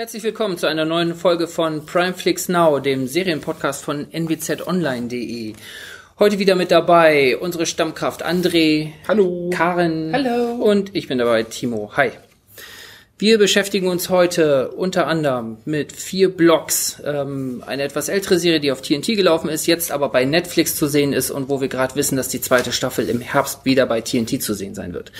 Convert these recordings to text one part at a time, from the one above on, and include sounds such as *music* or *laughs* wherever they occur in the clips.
Herzlich willkommen zu einer neuen Folge von Primeflix Now, dem Serienpodcast von nwzonline.de. Heute wieder mit dabei unsere Stammkraft André. Hallo. Karen. Hallo. Und ich bin dabei, Timo. Hi. Wir beschäftigen uns heute unter anderem mit vier Blogs, ähm, eine etwas ältere Serie, die auf TNT gelaufen ist, jetzt aber bei Netflix zu sehen ist und wo wir gerade wissen, dass die zweite Staffel im Herbst wieder bei TNT zu sehen sein wird.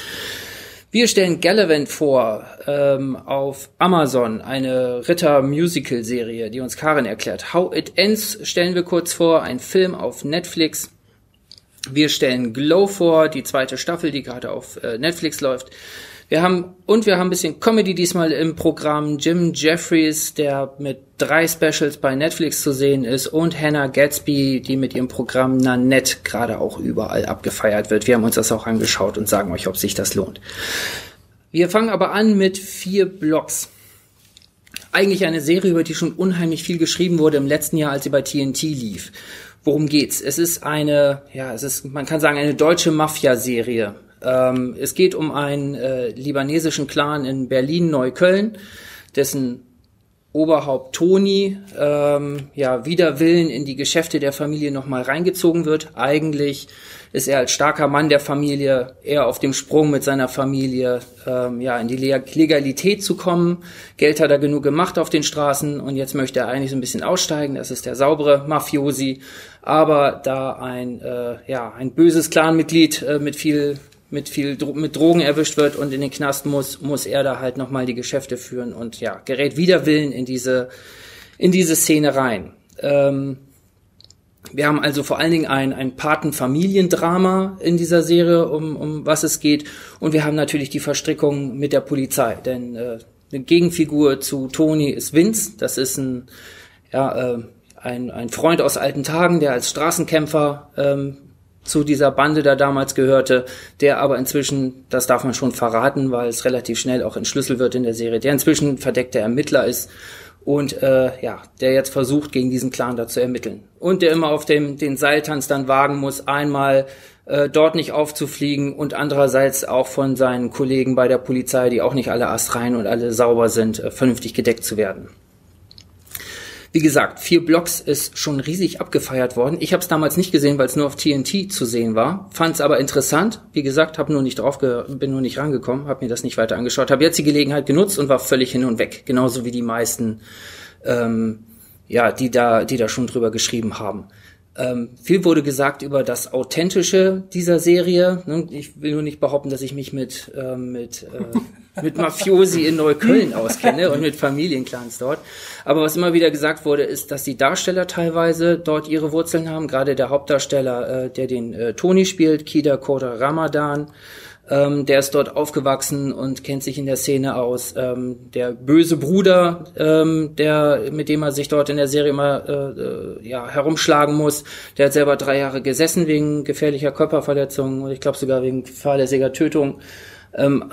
Wir stellen Gallivant vor ähm, auf Amazon, eine Ritter-Musical-Serie, die uns Karin erklärt. How It Ends stellen wir kurz vor, ein Film auf Netflix. Wir stellen Glow vor, die zweite Staffel, die gerade auf äh, Netflix läuft. Wir haben, und wir haben ein bisschen Comedy diesmal im Programm. Jim Jeffries, der mit drei Specials bei Netflix zu sehen ist und Hannah Gatsby, die mit ihrem Programm Nanette gerade auch überall abgefeiert wird. Wir haben uns das auch angeschaut und sagen euch, ob sich das lohnt. Wir fangen aber an mit vier Blogs. Eigentlich eine Serie, über die schon unheimlich viel geschrieben wurde im letzten Jahr, als sie bei TNT lief. Worum geht's? Es ist eine, ja, es ist, man kann sagen, eine deutsche Mafia-Serie ähm, es geht um einen äh, libanesischen Clan in Berlin-Neukölln, dessen Oberhaupt Toni ähm, ja wider Willen in die Geschäfte der Familie nochmal reingezogen wird. Eigentlich ist er als starker Mann der Familie eher auf dem Sprung mit seiner Familie ähm, ja in die Legalität zu kommen. Geld hat er genug gemacht auf den Straßen und jetzt möchte er eigentlich so ein bisschen aussteigen. Das ist der saubere Mafiosi. Aber da ein äh, ja ein böses Clanmitglied äh, mit viel mit viel mit Drogen erwischt wird und in den Knast muss, muss er da halt nochmal die Geschäfte führen und ja, gerät wider Willen in diese, in diese Szene rein. Ähm, wir haben also vor allen Dingen ein, ein Patenfamiliendrama in dieser Serie, um, um was es geht. Und wir haben natürlich die Verstrickung mit der Polizei. Denn äh, eine Gegenfigur zu Tony ist Vince. Das ist ein, ja, äh, ein, ein Freund aus alten Tagen, der als Straßenkämpfer ähm, zu dieser Bande da damals gehörte, der aber inzwischen, das darf man schon verraten, weil es relativ schnell auch entschlüsselt wird in der Serie, der inzwischen verdeckter Ermittler ist und äh, ja, der jetzt versucht, gegen diesen Clan da zu ermitteln. Und der immer auf dem den Seiltanz dann wagen muss, einmal äh, dort nicht aufzufliegen und andererseits auch von seinen Kollegen bei der Polizei, die auch nicht alle astrein und alle sauber sind, äh, vernünftig gedeckt zu werden. Wie gesagt, vier Blocks ist schon riesig abgefeiert worden. Ich habe es damals nicht gesehen, weil es nur auf TNT zu sehen war. Fand es aber interessant. Wie gesagt, habe nur nicht drauf, bin nur nicht rangekommen, habe mir das nicht weiter angeschaut. Habe jetzt die Gelegenheit genutzt und war völlig hin und weg. Genauso wie die meisten, ähm, ja, die da, die da schon drüber geschrieben haben. Ähm, viel wurde gesagt über das Authentische dieser Serie. Ne? Ich will nur nicht behaupten, dass ich mich mit, äh, mit äh, mit Mafiosi in Neukölln auskenne und mit Familienclans dort. Aber was immer wieder gesagt wurde, ist, dass die Darsteller teilweise dort ihre Wurzeln haben. Gerade der Hauptdarsteller, äh, der den äh, Tony spielt, Kida Koda Ramadan, ähm, der ist dort aufgewachsen und kennt sich in der Szene aus. Ähm, der böse Bruder, ähm, der mit dem er sich dort in der Serie immer äh, äh, ja, herumschlagen muss, der hat selber drei Jahre gesessen wegen gefährlicher Körperverletzung und ich glaube sogar wegen fahrlässiger Tötung. Ähm,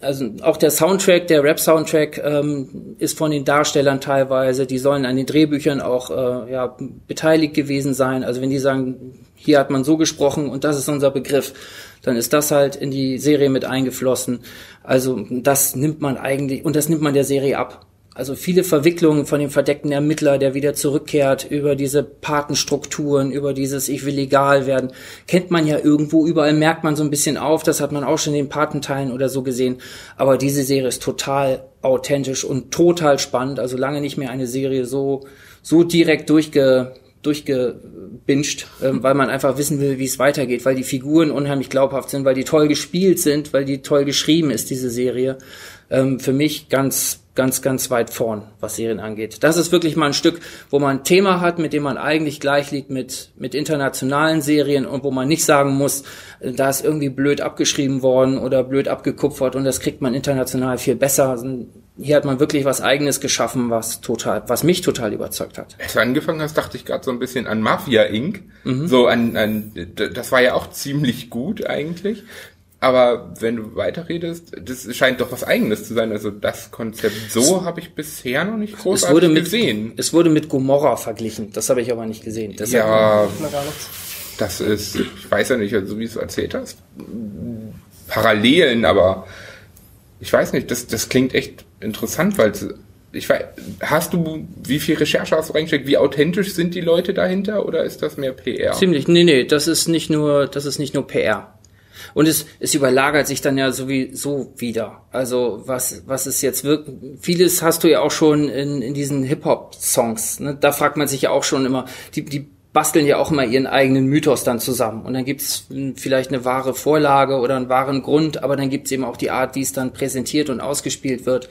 also auch der Soundtrack, der Rap-Soundtrack ähm, ist von den Darstellern teilweise, die sollen an den Drehbüchern auch äh, ja, beteiligt gewesen sein. Also wenn die sagen, hier hat man so gesprochen und das ist unser Begriff, dann ist das halt in die Serie mit eingeflossen. Also das nimmt man eigentlich und das nimmt man der Serie ab. Also viele Verwicklungen von dem verdeckten Ermittler, der wieder zurückkehrt, über diese Patenstrukturen, über dieses Ich will legal werden, kennt man ja irgendwo, überall merkt man so ein bisschen auf, das hat man auch schon in den Patenteilen oder so gesehen. Aber diese Serie ist total authentisch und total spannend. Also lange nicht mehr eine Serie so, so direkt durchge, durchgebinged, ähm, weil man einfach wissen will, wie es weitergeht, weil die Figuren unheimlich glaubhaft sind, weil die toll gespielt sind, weil die toll geschrieben ist, diese Serie. Ähm, für mich ganz ganz, ganz weit vorn, was Serien angeht. Das ist wirklich mal ein Stück, wo man ein Thema hat, mit dem man eigentlich gleich liegt mit, mit internationalen Serien und wo man nicht sagen muss, äh, da ist irgendwie blöd abgeschrieben worden oder blöd abgekupfert und das kriegt man international viel besser. Hier hat man wirklich was Eigenes geschaffen, was total, was mich total überzeugt hat. Als du angefangen hast, dachte ich gerade so ein bisschen an Mafia Inc. Mhm. So an, an, das war ja auch ziemlich gut eigentlich. Aber wenn du weiterredest, das scheint doch was Eigenes zu sein. Also das Konzept so habe ich bisher noch nicht großartig es wurde mit, gesehen. Es wurde mit Gomorra verglichen. Das habe ich aber nicht gesehen. Das ja, das ist, ich weiß ja nicht, also wie du erzählt hast, Parallelen, aber ich weiß nicht, das, das klingt echt interessant, weil ich weiß, hast du, wie viel Recherche hast du reingesteckt? Wie authentisch sind die Leute dahinter oder ist das mehr PR? Ziemlich, nee, nee, das ist nicht nur, das ist nicht nur PR. Und es, es überlagert sich dann ja sowieso wieder. Also was, was ist jetzt wirklich, vieles hast du ja auch schon in, in diesen Hip-Hop-Songs. Ne? Da fragt man sich ja auch schon immer, die, die basteln ja auch immer ihren eigenen Mythos dann zusammen. Und dann gibt's vielleicht eine wahre Vorlage oder einen wahren Grund, aber dann gibt's eben auch die Art, wie es dann präsentiert und ausgespielt wird.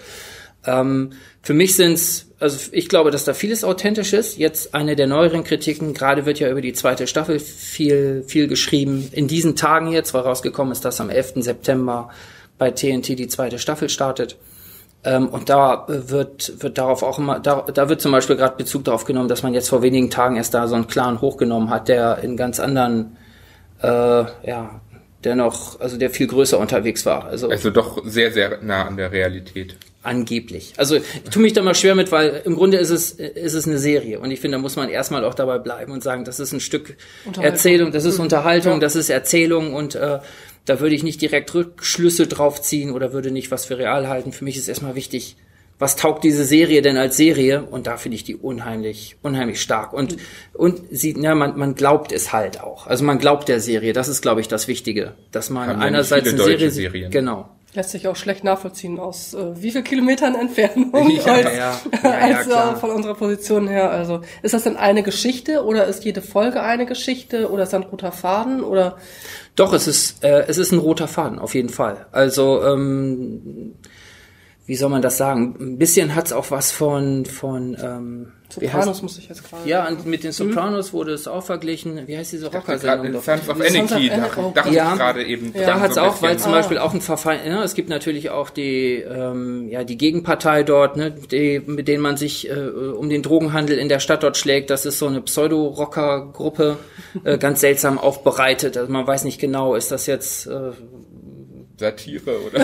Ähm, für mich sind's, also ich glaube, dass da vieles authentisch ist. Jetzt eine der neueren Kritiken, gerade wird ja über die zweite Staffel viel, viel geschrieben. In diesen Tagen jetzt, weil rausgekommen ist, dass am 11. September bei TNT die zweite Staffel startet. Ähm, und da wird, wird darauf auch immer, da, da wird zum Beispiel gerade Bezug darauf genommen, dass man jetzt vor wenigen Tagen erst da so einen Clan hochgenommen hat, der in ganz anderen, äh, ja, der noch, also der viel größer unterwegs war. Also, also doch sehr, sehr nah an der Realität. Angeblich. Also ich tue mich da mal schwer mit, weil im Grunde ist es, ist es eine Serie. Und ich finde, da muss man erstmal auch dabei bleiben und sagen, das ist ein Stück Erzählung, das ist mhm. Unterhaltung, ja. das ist Erzählung und äh, da würde ich nicht direkt Rückschlüsse drauf ziehen oder würde nicht was für real halten. Für mich ist erstmal wichtig, was taugt diese Serie denn als Serie? Und da finde ich die unheimlich, unheimlich stark. Und, und sie, ja, man, man glaubt es halt auch. Also man glaubt der Serie. Das ist, glaube ich, das Wichtige. Dass man Haben einerseits eine Serie, Serien. genau. Lässt sich auch schlecht nachvollziehen, aus äh, wie viel Kilometern Entfernung ja, als, ja, *laughs* ja, als äh, von unserer Position her. Also ist das denn eine Geschichte oder ist jede Folge eine Geschichte oder ist da ein roter Faden oder? Doch, es ist äh, es ist ein roter Faden auf jeden Fall. Also ähm, wie soll man das sagen? Ein bisschen hat's auch was von von ähm, Sopranos muss ich jetzt gerade. Ja, und mit den Sopranos hm? wurde es auch verglichen. Wie heißt diese Rocker-Sendung? Sons of Anarchy, da dachte ja, ich gerade eben. Ja. Da hat's so auch, weil zum ah. Beispiel auch ein Verfall, ja, es gibt natürlich auch die, ähm, ja, die Gegenpartei dort, ne, die, mit denen man sich äh, um den Drogenhandel in der Stadt dort schlägt. Das ist so eine Pseudo-Rocker-Gruppe, äh, ganz seltsam aufbereitet. Also man weiß nicht genau, ist das jetzt äh, Satire oder?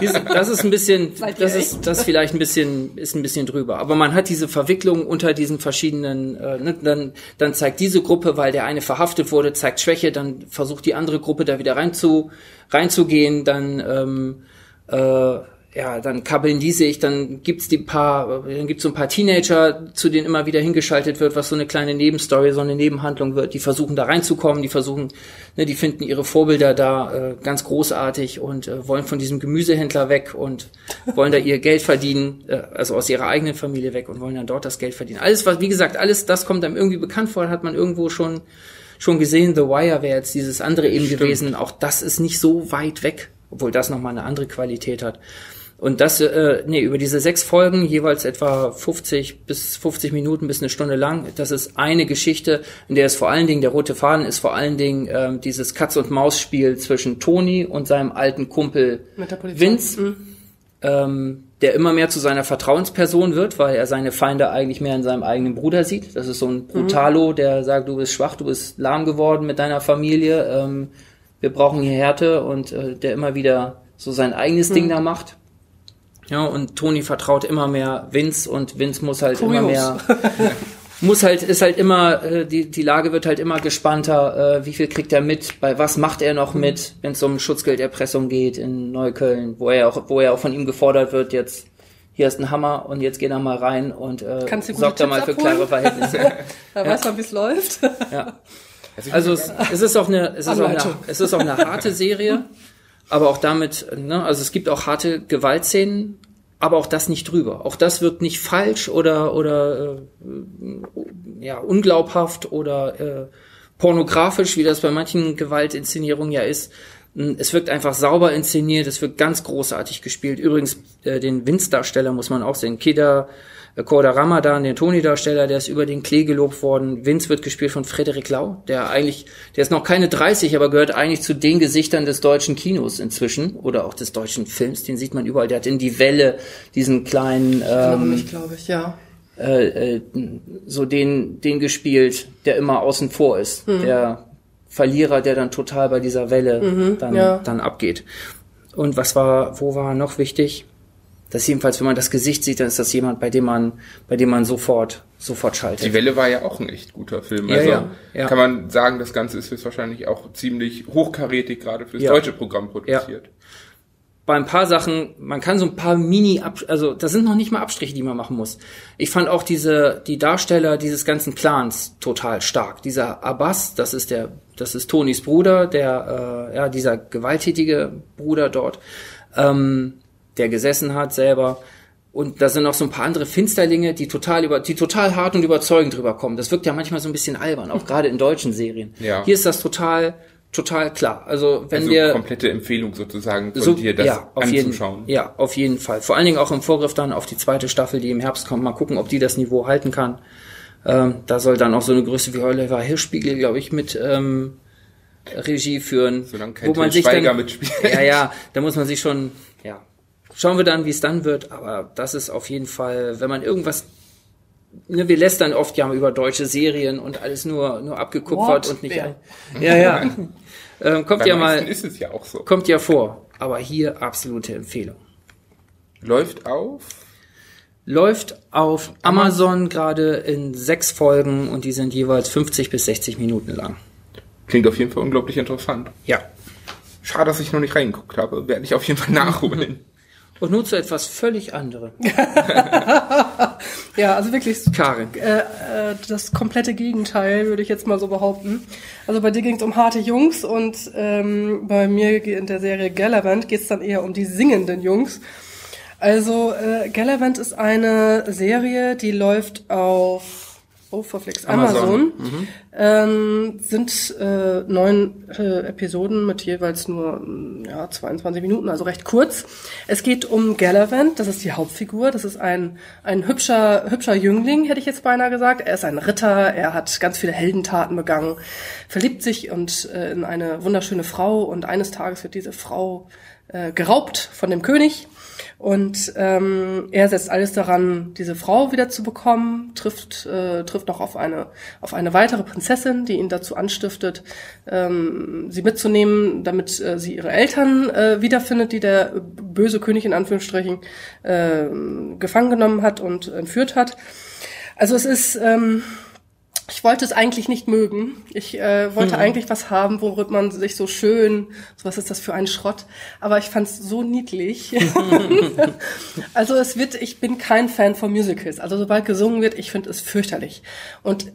Ja, das ist ein bisschen, das ist das vielleicht ein bisschen ist ein bisschen drüber. Aber man hat diese Verwicklung unter diesen verschiedenen. Äh, ne, dann dann zeigt diese Gruppe, weil der eine verhaftet wurde, zeigt Schwäche, dann versucht die andere Gruppe da wieder rein zu reinzugehen, dann ähm, äh, ja, dann kabbeln die sich, dann gibt's die paar, dann gibt's so ein paar Teenager, zu denen immer wieder hingeschaltet wird, was so eine kleine Nebenstory, so eine Nebenhandlung wird. Die versuchen da reinzukommen, die versuchen, ne, die finden ihre Vorbilder da äh, ganz großartig und äh, wollen von diesem Gemüsehändler weg und wollen da ihr Geld verdienen, äh, also aus ihrer eigenen Familie weg und wollen dann dort das Geld verdienen. Alles, was, wie gesagt, alles, das kommt einem irgendwie bekannt vor, hat man irgendwo schon schon gesehen. The Wire wäre jetzt dieses andere eben Stimmt. gewesen. Auch das ist nicht so weit weg, obwohl das nochmal eine andere Qualität hat. Und das, äh, nee, über diese sechs Folgen, jeweils etwa 50 bis 50 Minuten bis eine Stunde lang, das ist eine Geschichte, in der es vor allen Dingen, der rote Faden ist vor allen Dingen ähm, dieses Katz-und-Maus-Spiel zwischen Toni und seinem alten Kumpel Vince, mhm. ähm, der immer mehr zu seiner Vertrauensperson wird, weil er seine Feinde eigentlich mehr in seinem eigenen Bruder sieht. Das ist so ein mhm. Brutalo, der sagt, du bist schwach, du bist lahm geworden mit deiner Familie, ähm, wir brauchen hier Härte und äh, der immer wieder so sein eigenes mhm. Ding da macht. Ja, und Toni vertraut immer mehr Vince und Vince muss halt Kurios. immer mehr *laughs* muss halt ist halt immer äh, die die Lage wird halt immer gespannter äh, wie viel kriegt er mit? Bei was macht er noch mit wenn es um Schutzgelderpressung geht in Neukölln wo er auch wo er auch von ihm gefordert wird jetzt hier ist ein Hammer und jetzt geh da mal rein und äh, sorgt da mal für klare Verhältnisse. *laughs* Da ja. weiß man wie es läuft. Ja. Also es, es ist auch eine es ist auch eine, es ist auch eine harte Serie *laughs* aber auch damit, ne, also es gibt auch harte Gewaltszenen, aber auch das nicht drüber. Auch das wird nicht falsch oder oder äh, ja unglaubhaft oder äh, pornografisch, wie das bei manchen Gewaltinszenierungen ja ist. Es wirkt einfach sauber inszeniert, es wird ganz großartig gespielt. Übrigens, äh, den Vince-Darsteller muss man auch sehen. Keda Korda Ramadan, den Toni-Darsteller, der ist über den Klee gelobt worden. Vince wird gespielt von Frederik Lau, der eigentlich, der ist noch keine 30, aber gehört eigentlich zu den Gesichtern des deutschen Kinos inzwischen oder auch des deutschen Films. Den sieht man überall. Der hat in die Welle diesen kleinen, ähm, ich glaube ich, ja. Äh, äh, so den, den gespielt, der immer außen vor ist. Mhm. Der Verlierer, der dann total bei dieser Welle mhm, dann, ja. dann abgeht. Und was war, wo war noch wichtig? Das jedenfalls, wenn man das Gesicht sieht, dann ist das jemand, bei dem man, bei dem man sofort, sofort schaltet. Die Welle war ja auch ein echt guter Film. Ja, also ja, ja. kann man sagen, das Ganze ist wahrscheinlich auch ziemlich hochkarätig gerade fürs deutsche Programm produziert. bei ein paar Sachen, man kann so ein paar Mini, also das sind noch nicht mal Abstriche, die man machen muss. Ich fand auch diese, die Darsteller dieses ganzen Clans total stark. Dieser Abbas, das ist der, das ist Tonys Bruder, der, äh, ja, dieser gewalttätige Bruder dort, ähm, der gesessen hat selber. Und da sind noch so ein paar andere Finsterlinge, die total über, die total hart und überzeugend drüber kommen. Das wirkt ja manchmal so ein bisschen albern, auch gerade in deutschen Serien. Ja. Hier ist das total, total klar. Also wenn also wir komplette Empfehlung sozusagen von so, dir, das ja, auf anzuschauen. Jeden, ja, auf jeden Fall. Vor allen Dingen auch im Vorgriff dann auf die zweite Staffel, die im Herbst kommt. Mal gucken, ob die das Niveau halten kann. Ähm, da soll dann auch so eine Größe wie Oliver Hirschspiegel, glaube ich, mit ähm, Regie führen. Solange kein wo man sich dann, mitspielt. Ja, ja, da muss man sich schon, ja, schauen wir dann, wie es dann wird. Aber das ist auf jeden Fall, wenn man irgendwas ne, wir lästern oft ja über deutsche Serien und alles nur nur abgekupfert What? und nicht ja ja, ja. *laughs* ähm, kommt Bei ja mal ist es ja auch so. kommt ja vor aber hier absolute Empfehlung. Läuft auf? Läuft auf Amazon gerade in sechs Folgen und die sind jeweils 50 bis 60 Minuten lang. Klingt auf jeden Fall unglaublich interessant. Ja. Schade dass ich noch nicht reingeguckt habe. Werde ich auf jeden Fall *laughs* nachholen Und nun zu etwas völlig anderem. *laughs* ja, also wirklich Karin. Äh, äh, das komplette Gegenteil, würde ich jetzt mal so behaupten. Also bei dir ging es um harte Jungs und ähm, bei mir in der Serie Galavant geht es dann eher um die singenden Jungs. Also äh, Galavant ist eine Serie, die läuft auf Oh, verflixt. Amazon. Amazon. Mhm. Ähm, sind äh, neun äh, Episoden mit jeweils nur ja, 22 Minuten, also recht kurz. Es geht um Galavant, das ist die Hauptfigur. Das ist ein, ein hübscher, hübscher Jüngling, hätte ich jetzt beinahe gesagt. Er ist ein Ritter, er hat ganz viele Heldentaten begangen, verliebt sich und äh, in eine wunderschöne Frau und eines Tages wird diese Frau äh, geraubt von dem König und ähm, er setzt alles daran, diese Frau wieder zu bekommen, trifft, äh, trifft noch auf eine, auf eine weitere Prinzessin, die ihn dazu anstiftet, ähm, sie mitzunehmen, damit äh, sie ihre Eltern äh, wiederfindet, die der böse König in Anführungsstrichen äh, gefangen genommen hat und entführt hat. Also es ist ähm, ich wollte es eigentlich nicht mögen. Ich äh, wollte mhm. eigentlich was haben, worüber man sich so schön, so was ist das für ein Schrott, aber ich fand es so niedlich. *laughs* also es wird, ich bin kein Fan von Musicals. Also sobald gesungen wird, ich finde es fürchterlich. Und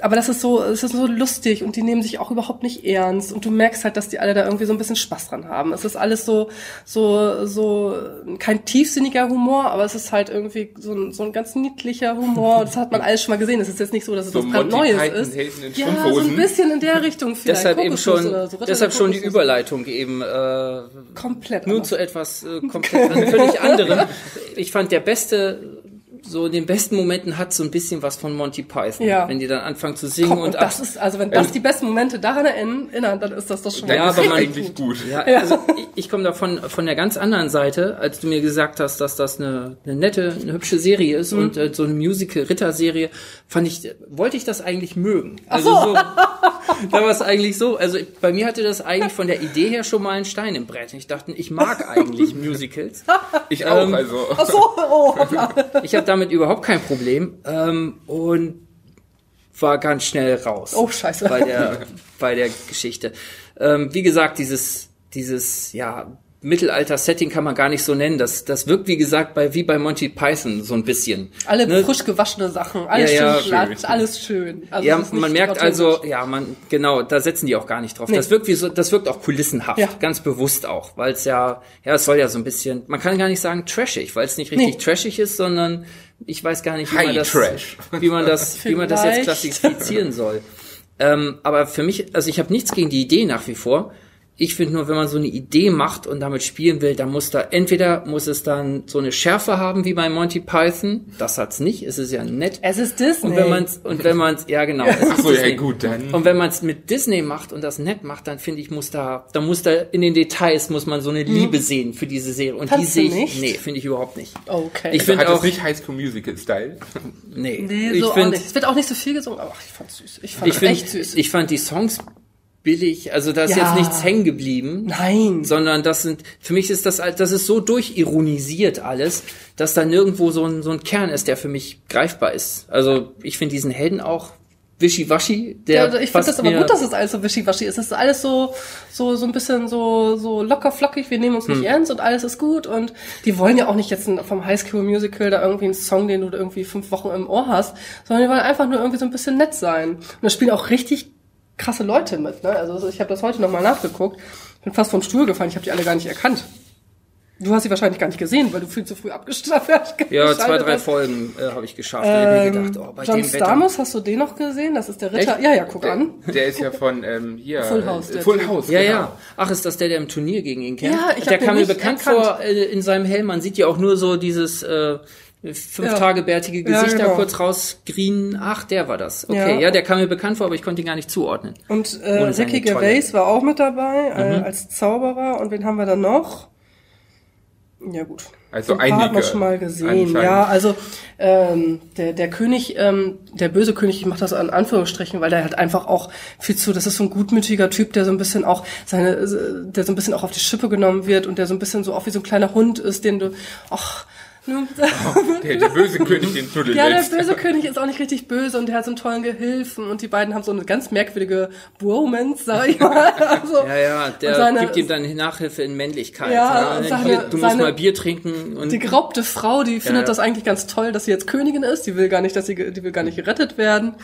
aber das ist so, es ist so lustig und die nehmen sich auch überhaupt nicht ernst und du merkst halt, dass die alle da irgendwie so ein bisschen Spaß dran haben. Es ist alles so, so, so kein tiefsinniger Humor, aber es ist halt irgendwie so ein, so ein ganz niedlicher Humor. Das hat man alles schon mal gesehen. Es ist jetzt nicht so, dass es so was ganz Neues ist. Ja, so ein bisschen in der Richtung *laughs* vielleicht. deshalb eben schon, so. deshalb schon die Überleitung eben äh, komplett nur zu etwas äh, komplett *laughs* völlig anderem. Ich fand der beste so in den besten Momenten hat so ein bisschen was von Monty Python, ja. wenn die dann anfangen zu singen Komm, und, und das ist also wenn das ähm, die besten Momente daran erinnern, dann ist das doch schon ja, aber man, eigentlich gut. Ja, ja. also ich, ich komme davon von der ganz anderen Seite, als du mir gesagt hast, dass das eine, eine nette, eine hübsche Serie ist mhm. und äh, so eine Musical Ritterserie, fand ich wollte ich das eigentlich mögen. Also so, *laughs* *laughs* da war es eigentlich so, also bei mir hatte das eigentlich von der Idee her schon mal einen Stein im Brett. Ich dachte, ich mag eigentlich Musicals. *laughs* Ich auch, ähm, also. *laughs* Ach so, oh, ich habe damit überhaupt kein Problem ähm, und war ganz schnell raus. Oh Scheiße. Bei der bei der Geschichte. Ähm, wie gesagt, dieses dieses ja Mittelalter-Setting kann man gar nicht so nennen. Das, das wirkt, wie gesagt, bei, wie bei Monty Python so ein bisschen. Alle ne? frisch gewaschene Sachen, alles ja, schön ja, glatt, alles schön. Also ja, man merkt also, ja, man, genau, da setzen die auch gar nicht drauf. Nee. Das wirkt wie so, das wirkt auch kulissenhaft, ja. ganz bewusst auch, weil es ja, ja, es soll ja so ein bisschen, man kann gar nicht sagen trashig, weil es nicht richtig nee. trashig ist, sondern ich weiß gar nicht, wie man das, Trash. wie man das, wie man das jetzt klassifizieren soll. Ähm, aber für mich, also ich habe nichts gegen die Idee nach wie vor. Ich finde nur, wenn man so eine Idee macht und damit spielen will, dann muss da entweder muss es dann so eine Schärfe haben wie bei Monty Python. Das hat's nicht. Es ist ja nett. Es ist Disney. Und wenn man's und wenn man's ja genau. Ach so, ja gut dann. Und wenn man es mit Disney macht und das nett macht, dann finde ich muss da, da muss da in den Details muss man so eine mhm. Liebe sehen für diese Serie und Fandst die sehe ich nicht? nee finde ich überhaupt nicht. Okay. Ich finde auch nicht High School Musical Style. Nee, nee so ich find, Es wird auch nicht so viel gesungen, aber ich fand's süß. Ich fand ich find, echt süß. Ich fand die Songs billig, also da ist ja. jetzt nichts hängen geblieben. Nein. Sondern das sind, für mich ist das, das ist so durchironisiert alles, dass da nirgendwo so ein, so ein Kern ist, der für mich greifbar ist. Also ich finde diesen Helden auch wischiwaschi. Der ja, ich finde das aber gut, dass es alles so wischiwaschi ist. Es ist alles so, so, so ein bisschen so, so locker flockig. Wir nehmen uns nicht hm. ernst und alles ist gut. Und die wollen ja auch nicht jetzt vom Highschool Musical da irgendwie einen Song, den du irgendwie fünf Wochen im Ohr hast, sondern die wollen einfach nur irgendwie so ein bisschen nett sein. Und da spielen auch richtig krasse Leute mit. Ne? Also ich habe das heute nochmal nachgeguckt. Bin fast vom Stuhl gefallen. Ich habe die alle gar nicht erkannt. Du hast sie wahrscheinlich gar nicht gesehen, weil du viel zu früh abgeschafft hast. *laughs* Ja, zwei, drei Folgen äh, habe ich geschafft. Ähm, ich gedacht, oh, bei John dem Stamos, hast du den noch gesehen? Das ist der Ritter. Echt? Ja, ja, guck der, an. Der ist ja von ähm, hier. Full House. Äh, Full House. Ja, genau. ja. Ach, ist das der, der im Turnier gegen ihn kämpft? Ja, ich Der kam mir bekannt erkannt. vor äh, in seinem Helm. Man sieht ja auch nur so dieses äh, fünf ja. Tage bärtige Gesichter ja, genau. kurz rausgrien. Ach, der war das. Okay, ja. ja. der kam mir bekannt vor, aber ich konnte ihn gar nicht zuordnen. Und äh, Ricky Gervais war auch mit dabei äh, mhm. als Zauberer. Und wen haben wir da noch? Ja gut. Also ein einige. Hat man schon mal gesehen. Ja, also ähm, der der König, ähm, der böse König, ich mache das an Anführungsstrichen, weil der halt einfach auch viel zu. Das ist so ein gutmütiger Typ, der so ein bisschen auch seine, der so ein bisschen auch auf die Schippe genommen wird und der so ein bisschen so auch wie so ein kleiner Hund ist, den du, ach Oh, der, der, böse König den Tunnel Ja, der böse König ist auch nicht richtig böse und der hat so einen tollen Gehilfen und die beiden haben so eine ganz merkwürdige Bromance, sag ich mal. *laughs* Also, ja, ja, der seine, gibt ihm dann Nachhilfe in Männlichkeit. Ja, ja. Seine, du musst mal Bier trinken. Und die geraubte Frau, die findet ja. das eigentlich ganz toll, dass sie jetzt Königin ist. Die will gar nicht, dass sie, die will gar nicht gerettet werden.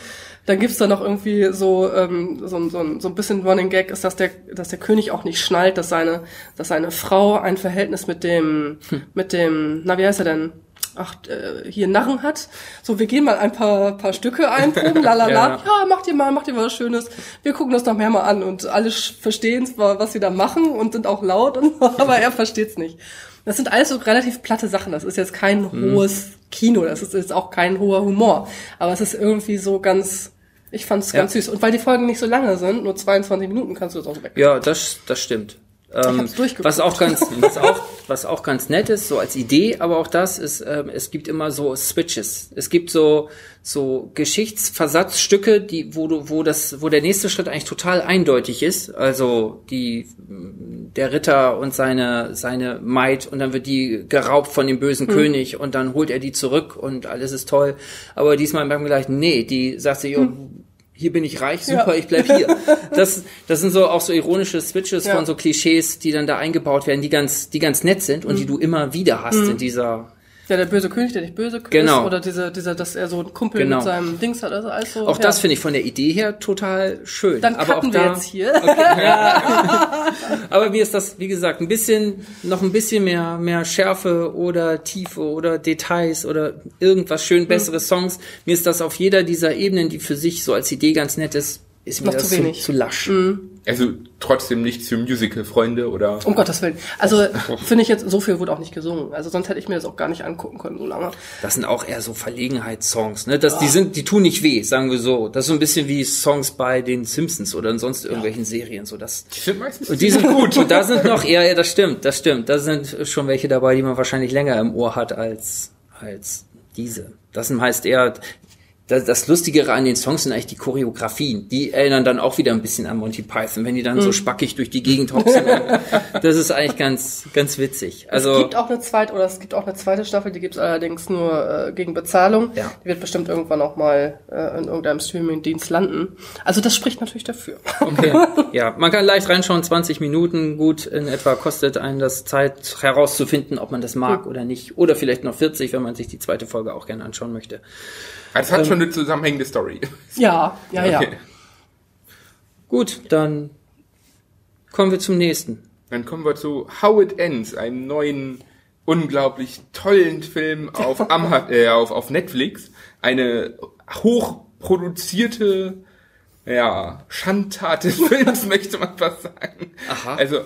Dann gibt's da noch irgendwie so, ähm, so, so, so ein bisschen Running Gag, ist, dass der, dass der König auch nicht schnallt, dass seine, dass seine Frau ein Verhältnis mit dem, hm. mit dem, na wie heißt er denn? ach, äh, hier Narren hat. So, wir gehen mal ein paar, paar Stücke einproben, *laughs* lalala. ja. ja, macht ihr mal, macht ihr mal was Schönes. Wir gucken das noch mehr mal an und alle verstehen was sie da machen und sind auch laut, und, *laughs* aber er versteht's nicht. Das sind alles so relativ platte Sachen. Das ist jetzt kein mhm. hohes Kino, das ist jetzt auch kein hoher Humor. Aber es ist irgendwie so ganz, ich fand's ja. ganz süß. Und weil die Folgen nicht so lange sind, nur 22 Minuten, kannst du das auch weg. Ja, das, das stimmt. Ähm, was auch ganz, was auch, was auch ganz nett ist, so als Idee, aber auch das ist, ähm, es gibt immer so Switches. Es gibt so, so Geschichtsversatzstücke, die, wo du, wo das, wo der nächste Schritt eigentlich total eindeutig ist. Also die, der Ritter und seine, seine Maid und dann wird die geraubt von dem bösen mhm. König und dann holt er die zurück und alles ist toll. Aber diesmal wir gleich, nee, die sagt sich, mhm hier bin ich reich, super, ja. ich bleib hier. *laughs* Das, das sind so auch so ironische Switches ja. von so Klischees, die dann da eingebaut werden, die ganz, die ganz nett sind und mhm. die du immer wieder hast mhm. in dieser ja, der böse König, der nicht böse König genau. ist, oder dieser, dieser, dass er so einen Kumpel genau. mit seinem Dings hat, also also. Auch ja. das finde ich von der Idee her total schön. Dann aber auch wir da, jetzt hier. Okay, *laughs* ja. aber mir ist das, wie gesagt, ein bisschen, noch ein bisschen mehr, mehr Schärfe oder Tiefe oder Details oder irgendwas schön bessere mhm. Songs. Mir ist das auf jeder dieser Ebenen, die für sich so als Idee ganz nett ist, ist mir noch das zu, wenig. Zu, zu lasch. Mhm. Also trotzdem nicht für Musical-Freunde oder? Um Gottes Willen. Also *laughs* finde ich jetzt, so viel wurde auch nicht gesungen. Also sonst hätte ich mir das auch gar nicht angucken können so lange. Das sind auch eher so Verlegenheitssongs, ne? Das. Die sind, die tun nicht weh, sagen wir so. Das ist so ein bisschen wie Songs bei den Simpsons oder in sonst irgendwelchen ja. Serien. So das. Die sind meistens und die sind gut. und da sind noch, *laughs* ja, ja, das stimmt, das stimmt. Da sind schon welche dabei, die man wahrscheinlich länger im Ohr hat als als diese. Das heißt eher, das, das Lustigere an den Songs sind eigentlich die Choreografien. Die erinnern dann auch wieder ein bisschen an Monty Python, wenn die dann mhm. so spackig durch die Gegend hopsen. das ist eigentlich ganz, ganz witzig. Also es gibt auch eine zweite oder es gibt auch eine zweite Staffel, die gibt es allerdings nur äh, gegen Bezahlung. Ja. Die wird bestimmt irgendwann auch mal äh, in irgendeinem Streaming-Dienst landen. Also das spricht natürlich dafür. Okay. *laughs* ja, man kann leicht reinschauen, 20 Minuten, gut in etwa kostet einen das Zeit herauszufinden, ob man das mag mhm. oder nicht. Oder vielleicht noch 40, wenn man sich die zweite Folge auch gerne anschauen möchte. Es hat ähm, schon eine zusammenhängende Story. *laughs* Ja, ja, okay. ja. Gut, dann kommen wir zum nächsten. Dann kommen wir zu How It Ends, einem neuen, unglaublich tollen Film auf, *laughs* Amha äh, auf, auf Netflix. Eine hochproduzierte ja, Schandtat des *laughs* Films, möchte man fast sagen. Aha. Also,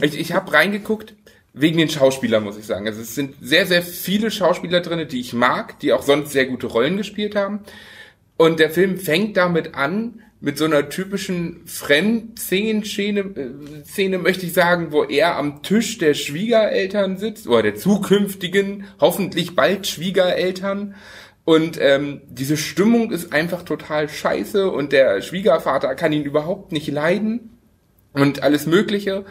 ich, ich habe reingeguckt, wegen den Schauspielern, muss ich sagen. Also es sind sehr, sehr viele Schauspieler drinne, die ich mag, die auch sonst sehr gute Rollen gespielt haben. Und der Film fängt damit an, mit so einer typischen Fremdszene, äh, Szene möchte ich sagen, wo er am Tisch der Schwiegereltern sitzt, oder der zukünftigen, hoffentlich bald Schwiegereltern. Und ähm, diese Stimmung ist einfach total scheiße und der Schwiegervater kann ihn überhaupt nicht leiden und alles Mögliche.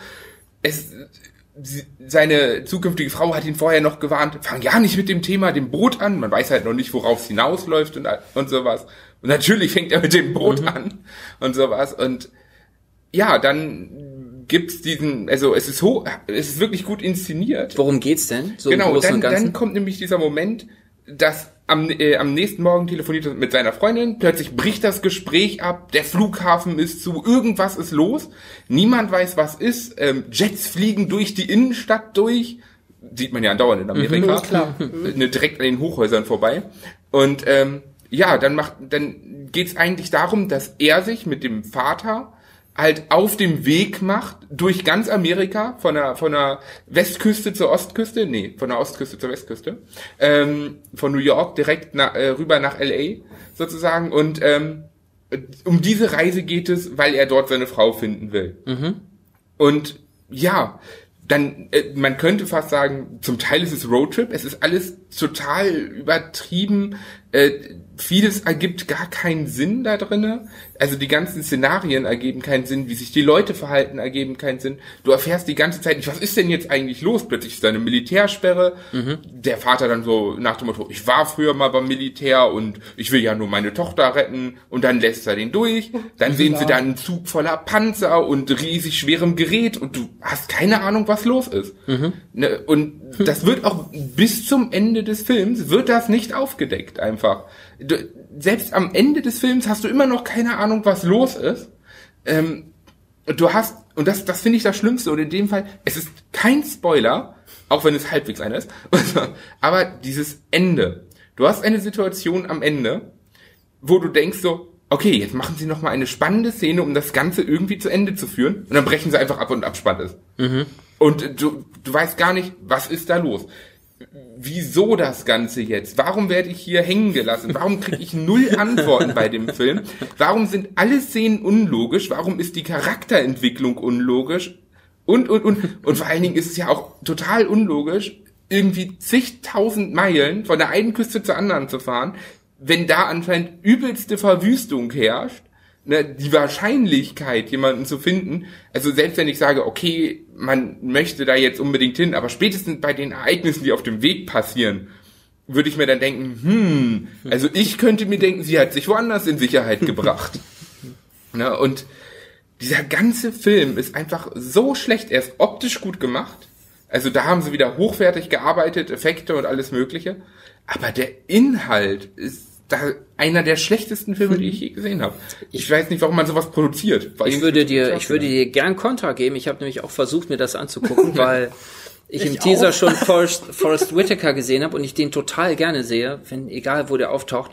Es seine zukünftige Frau hat ihn vorher noch gewarnt, fang ja nicht mit dem Thema dem Boot an, man weiß halt noch nicht, worauf es hinausläuft und, und sowas. Und natürlich fängt er mit dem Boot mhm. an und sowas. Und ja, dann gibt's diesen, also es ist hoch, es ist wirklich gut inszeniert. Worum geht's denn? So genau, dann, dann kommt nämlich dieser Moment, dass am, äh, am nächsten Morgen telefoniert er mit seiner Freundin, plötzlich bricht das Gespräch ab, der Flughafen ist zu, irgendwas ist los, niemand weiß, was ist, ähm, Jets fliegen durch die Innenstadt durch, sieht man ja andauernd in Amerika, mhm, klar. Ne, direkt an den Hochhäusern vorbei. Und ähm, ja, dann macht, dann geht's eigentlich darum, dass er sich mit dem Vater halt auf dem Weg macht durch ganz Amerika von der von der Westküste zur Ostküste, nee, von der Ostküste zur Westküste, ähm, von New York direkt na, äh, rüber nach LA sozusagen und ähm, um diese Reise geht es, weil er dort seine Frau finden will. Mhm. Und ja, dann, äh, man könnte fast sagen, zum Teil ist es Roadtrip, es ist alles total übertrieben, äh, vieles ergibt gar keinen Sinn da drinne. Also die ganzen Szenarien ergeben keinen Sinn, wie sich die Leute verhalten, ergeben keinen Sinn. Du erfährst die ganze Zeit nicht, was ist denn jetzt eigentlich los? Plötzlich ist da eine Militärsperre. Mhm. Der Vater dann so nach dem Motto, ich war früher mal beim Militär und ich will ja nur meine Tochter retten. Und dann lässt er den durch. Dann *laughs* sehen sie da einen Zug voller Panzer und riesig schwerem Gerät und du hast keine Ahnung, was los ist. Mhm. Ne? Und *laughs* das wird auch bis zum Ende des Films wird das nicht aufgedeckt einfach du, selbst am Ende des Films hast du immer noch keine Ahnung, was los ist. Ähm, du hast, und das, das finde ich das Schlimmste, und in dem Fall, es ist kein Spoiler, auch wenn es halbwegs einer ist, *laughs* aber dieses Ende. Du hast eine Situation am Ende, wo du denkst so, okay, jetzt machen sie noch mal eine spannende Szene, um das Ganze irgendwie zu Ende zu führen, und dann brechen sie einfach ab und Abspann ist. Mhm. Und du, du weißt gar nicht, was ist da los wieso das Ganze jetzt? Warum werde ich hier hängen gelassen? Warum kriege ich null Antworten bei dem Film? Warum sind alle Szenen unlogisch? Warum ist die Charakterentwicklung unlogisch? Und, und, und, und vor allen Dingen ist es ja auch total unlogisch, irgendwie zigtausend Meilen von der einen Küste zur anderen zu fahren, wenn da anscheinend übelste Verwüstung herrscht ne, die Wahrscheinlichkeit, jemanden zu finden, also selbst wenn ich sage, okay, man möchte da jetzt unbedingt hin, aber spätestens bei den Ereignissen, die auf dem Weg passieren, würde ich mir dann denken, hm, also ich könnte mir denken, sie hat sich woanders in Sicherheit gebracht. *laughs* ne, und dieser ganze Film ist einfach so schlecht, er ist optisch gut gemacht, also da haben sie wieder hochwertig gearbeitet, Effekte und alles mögliche, aber der Inhalt ist da einer der schlechtesten Filme, die ich je gesehen habe. Ich weiß nicht, warum man sowas produziert. Ich würde dir, ich würde dir gern Kontra geben. Ich habe nämlich auch versucht, mir das anzugucken, *laughs* weil ich, ich im Teaser auch. schon Forrest, Forrest Whitaker gesehen habe und ich den total gerne sehe, wenn egal wo der auftaucht.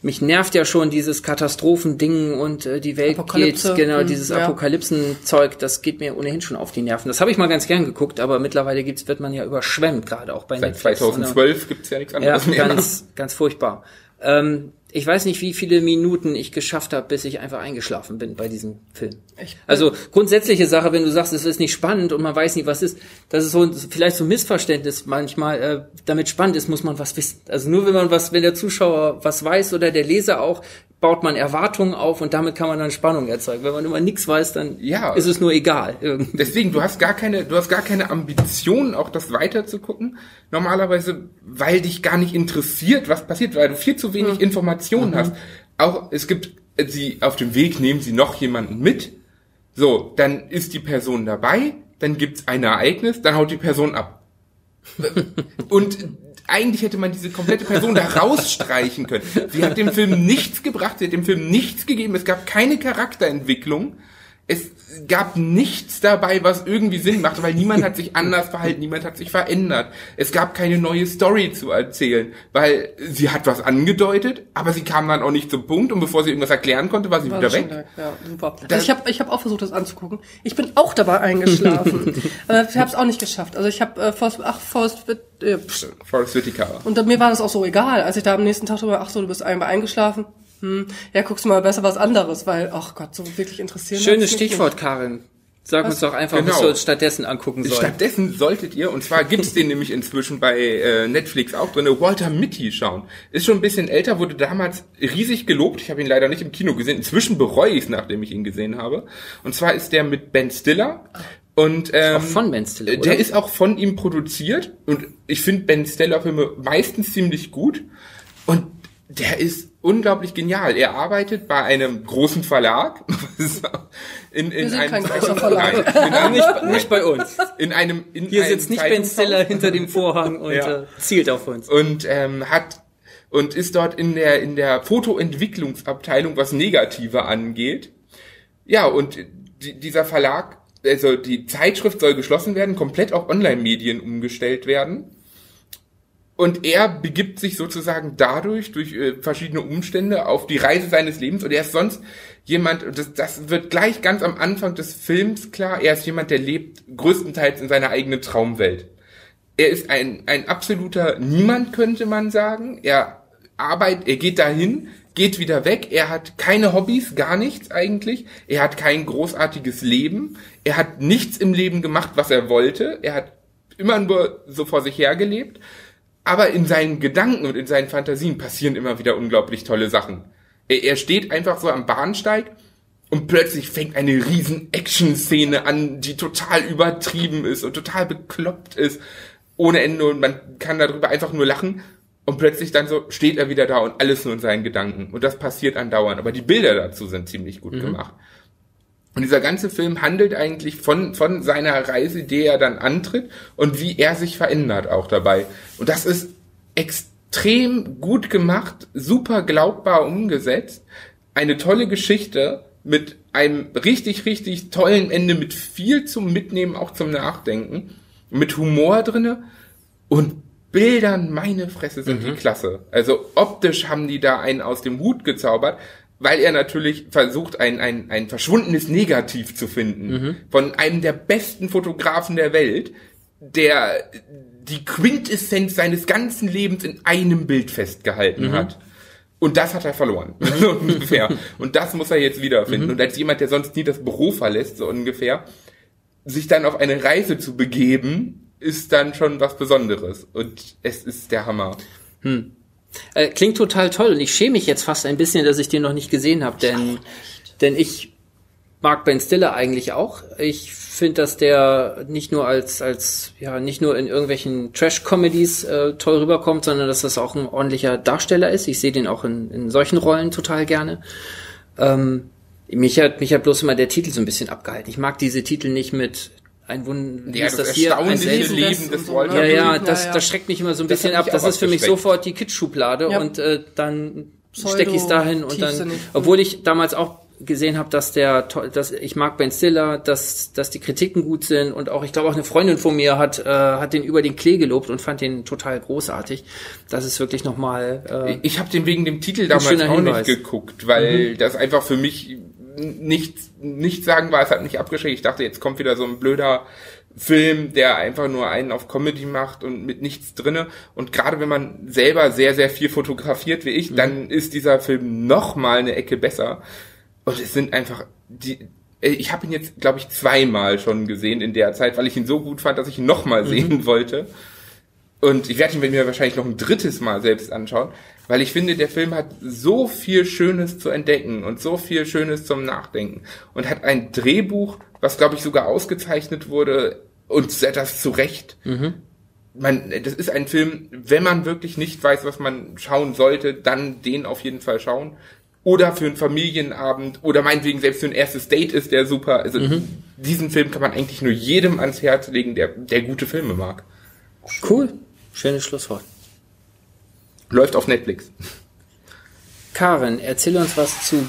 Mich nervt ja schon dieses Katastrophending und äh, die Welt geht, genau, hm, dieses ja. Apokalypsenzeug, das geht mir ohnehin schon auf die Nerven. Das habe ich mal ganz gern geguckt, aber mittlerweile gibt's, wird man ja überschwemmt, gerade auch bei Seit Netflix. 2012 gibt's ja nichts anderes ja, mehr. Ganz, ganz furchtbar. Ähm, ich weiß nicht, wie viele Minuten ich geschafft habe, bis ich einfach eingeschlafen bin bei diesem Film. Also grundsätzliche Sache, wenn du sagst, es ist nicht spannend und man weiß nicht, was ist, das ist so vielleicht so ein Missverständnis manchmal. Äh, damit spannend ist, muss man was wissen. Also nur wenn man was, wenn der Zuschauer was weiß oder der Leser auch, baut man Erwartungen auf und damit kann man dann Spannung erzeugen. Wenn man immer nichts weiß, dann ja, ist es nur egal. Irgendwie. Deswegen, du hast gar keine, du hast gar keine Ambition, auch das weiter zu gucken. Normalerweise, weil dich gar nicht interessiert, was passiert, weil du viel zu wenig mhm. Informationen mhm. hast. Auch es gibt sie auf dem Weg nehmen sie noch jemanden mit. So, dann ist die Person dabei, dann gibt's ein Ereignis, dann haut die Person ab. *laughs* und eigentlich hätte man diese komplette Person da rausstreichen können. Sie hat dem Film nichts gebracht, sie hat dem Film nichts gegeben, es gab keine Charakterentwicklung es gab nichts dabei, was irgendwie Sinn macht, weil niemand hat sich anders *laughs* verhalten, niemand hat sich verändert. Es gab keine neue Story zu erzählen, weil sie hat was angedeutet, aber sie kam dann auch nicht zum Punkt und bevor sie irgendwas erklären konnte, war sie war wieder weg. Ja, super. Also ich habe ich hab auch versucht, das anzugucken. Ich bin auch dabei eingeschlafen. *laughs* äh, ich habe es auch nicht geschafft. Also ich habe äh, Forrest, ach, Forrest, äh, Forrest Whitaker. Und mir war das auch so egal, als ich da am nächsten Tag drüber, ach so, du bist einmal eingeschlafen hm, ja, guckst du mal besser was anderes, weil, ach Gott, so wirklich interessieren. Schönes Stichwort, Karin. Sag was? uns doch einfach, genau. was wir uns stattdessen angucken sollen. Stattdessen solltet ihr, und zwar gibt's den *laughs* nämlich inzwischen bei äh, Netflix auch drin, Walter Mitty schauen. Ist schon ein bisschen älter, wurde damals riesig gelobt. Ich habe ihn leider nicht im Kino gesehen. Inzwischen bereue ich es, nachdem ich ihn gesehen habe. Und zwar ist der mit Ben Stiller. Und ähm, auch von Ben Stiller, oder? Der ist auch von ihm produziert. Und ich finde Ben Stiller Filme meistens ziemlich gut. Und der ist unglaublich genial. Er arbeitet bei einem großen Verlag. *laughs* in, in Wir sind einem kein großer Verlag. Nein, in nicht, nicht bei uns. In einem, in Hier einem sitzt nicht Ben Stiller hinter dem Vorhang und ja. äh, zielt auf uns. Und ähm, hat und ist dort in der in der Fotoentwicklungsabteilung, was Negative angeht. Ja, und die, dieser Verlag, also die Zeitschrift soll geschlossen werden, komplett auf Online-Medien umgestellt werden. Und er begibt sich sozusagen dadurch, durch äh, verschiedene Umstände, auf die Reise seines Lebens. Und er ist sonst jemand, das, das wird gleich ganz am Anfang des Films klar, er ist jemand, der lebt größtenteils in seiner eigenen Traumwelt. Er ist ein, ein absoluter Niemand, könnte man sagen. Er arbeitet, er geht dahin, geht wieder weg. Er hat keine Hobbys, gar nichts eigentlich. Er hat kein großartiges Leben. Er hat nichts im Leben gemacht, was er wollte. Er hat immer nur so vor sich hergelebt aber in seinen Gedanken und in seinen Fantasien passieren immer wieder unglaublich tolle Sachen. Er, er steht einfach so am Bahnsteig und plötzlich fängt eine riesen Action-Szene an, die total übertrieben ist und total bekloppt ist, ohne Ende und man kann darüber einfach nur lachen und plötzlich dann so steht er wieder da und alles nur in seinen Gedanken und das passiert andauernd, aber die Bilder dazu sind ziemlich gut mhm. gemacht. Und dieser ganze Film handelt eigentlich von, von seiner Reise, die er dann antritt und wie er sich verändert auch dabei. Und das ist extrem gut gemacht, super glaubbar umgesetzt, eine tolle Geschichte mit einem richtig, richtig tollen Ende, mit viel zum Mitnehmen, auch zum Nachdenken, mit Humor drinne und Bildern, meine Fresse, sind mhm. die klasse. Also optisch haben die da einen aus dem Hut gezaubert, weil er natürlich versucht, ein, ein, ein verschwundenes Negativ zu finden mhm. von einem der besten Fotografen der Welt, der die Quintessenz seines ganzen Lebens in einem Bild festgehalten mhm. hat. Und das hat er verloren, *laughs* so ungefähr. Und das muss er jetzt wiederfinden. Mhm. Und als jemand, der sonst nie das Büro verlässt, so ungefähr, sich dann auf eine Reise zu begeben, ist dann schon was Besonderes. Und es ist der Hammer. Hm. Äh, klingt total toll und ich schäme mich jetzt fast ein bisschen, dass ich den noch nicht gesehen habe, denn, denn ich mag Ben Stiller eigentlich auch. Ich finde, dass der nicht nur als, als, ja, nicht nur in irgendwelchen Trash-Comedies äh, toll rüberkommt, sondern dass das auch ein ordentlicher Darsteller ist. Ich sehe den auch in, in solchen Rollen total gerne. Ähm, mich hat, mich hat bloß immer der Titel so ein bisschen abgehalten. Ich mag diese Titel nicht mit ein Wunder, ja, das, das hier ein Leben, des Walter Ja, ja, das, das schreckt mich immer so ein bisschen ab. Das ist für mich sofort die Kitsch-Schublade ja. und äh, dann stecke ich es dahin und dann, obwohl ich damals auch gesehen habe, dass der, dass ich mag Ben Stiller, dass dass die Kritiken gut sind und auch ich glaube auch eine Freundin von mir hat äh, hat den über den Klee gelobt und fand den total großartig. Das ist wirklich noch mal. Äh, ich habe den wegen dem Titel damals auch Hinweis. nicht geguckt, weil mhm. das einfach für mich nicht, nicht sagen war, es hat mich abgeschreckt. Ich dachte, jetzt kommt wieder so ein blöder Film, der einfach nur einen auf Comedy macht und mit nichts drinne. Und gerade wenn man selber sehr, sehr viel fotografiert wie ich, mhm. dann ist dieser Film noch mal eine Ecke besser. Und es sind einfach die, ich habe ihn jetzt, glaube ich, zweimal schon gesehen in der Zeit, weil ich ihn so gut fand, dass ich ihn noch mal mhm. sehen wollte. Und ich werde ihn mir wahrscheinlich noch ein drittes Mal selbst anschauen, weil ich finde, der Film hat so viel Schönes zu entdecken und so viel Schönes zum Nachdenken und hat ein Drehbuch, was glaube ich sogar ausgezeichnet wurde und das zu Recht. Mhm. Man, das ist ein Film, wenn man wirklich nicht weiß, was man schauen sollte, dann den auf jeden Fall schauen. Oder für einen Familienabend oder meinetwegen selbst für ein erstes Date ist der super. Also mhm. diesen Film kann man eigentlich nur jedem ans Herz legen, der, der gute Filme mag. Cool. Schönes Schlusswort. Läuft auf Netflix. Karen, erzähl uns was zu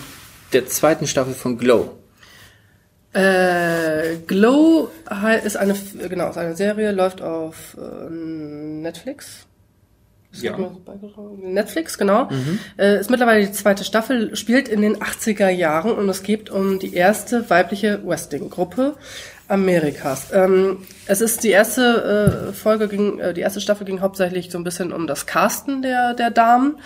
der zweiten Staffel von Glow. Äh, Glow ist eine, genau, ist eine Serie, läuft auf äh, Netflix. Ja. Netflix, genau. Mhm. Äh, ist mittlerweile die zweite Staffel, spielt in den 80er Jahren und es geht um die erste weibliche Wrestling-Gruppe. Amerikas. Ähm, es ist die erste äh, Folge ging, äh, die erste Staffel ging hauptsächlich so ein bisschen um das Casten der der Damen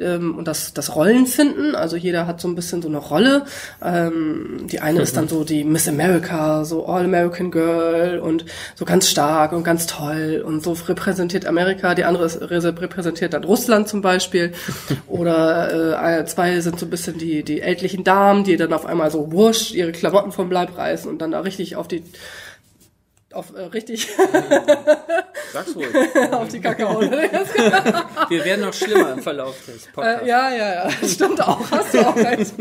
ähm, und das das Rollenfinden. Also jeder hat so ein bisschen so eine Rolle. Ähm, die eine mhm. ist dann so die Miss America, so All American Girl und so ganz stark und ganz toll und so repräsentiert Amerika. Die andere ist, repräsentiert dann Russland zum Beispiel. *laughs* Oder äh, zwei sind so ein bisschen die die ältlichen Damen, die dann auf einmal so wurscht ihre Klamotten vom Leib reißen und dann da richtig auf die Auf äh, richtig. *laughs* Sag's ruhig. *laughs* auf die Kakao. *laughs* Wir werden noch schlimmer im Verlauf des Podcasts. Äh, ja, ja, ja. Stimmt auch. Hast du auch recht.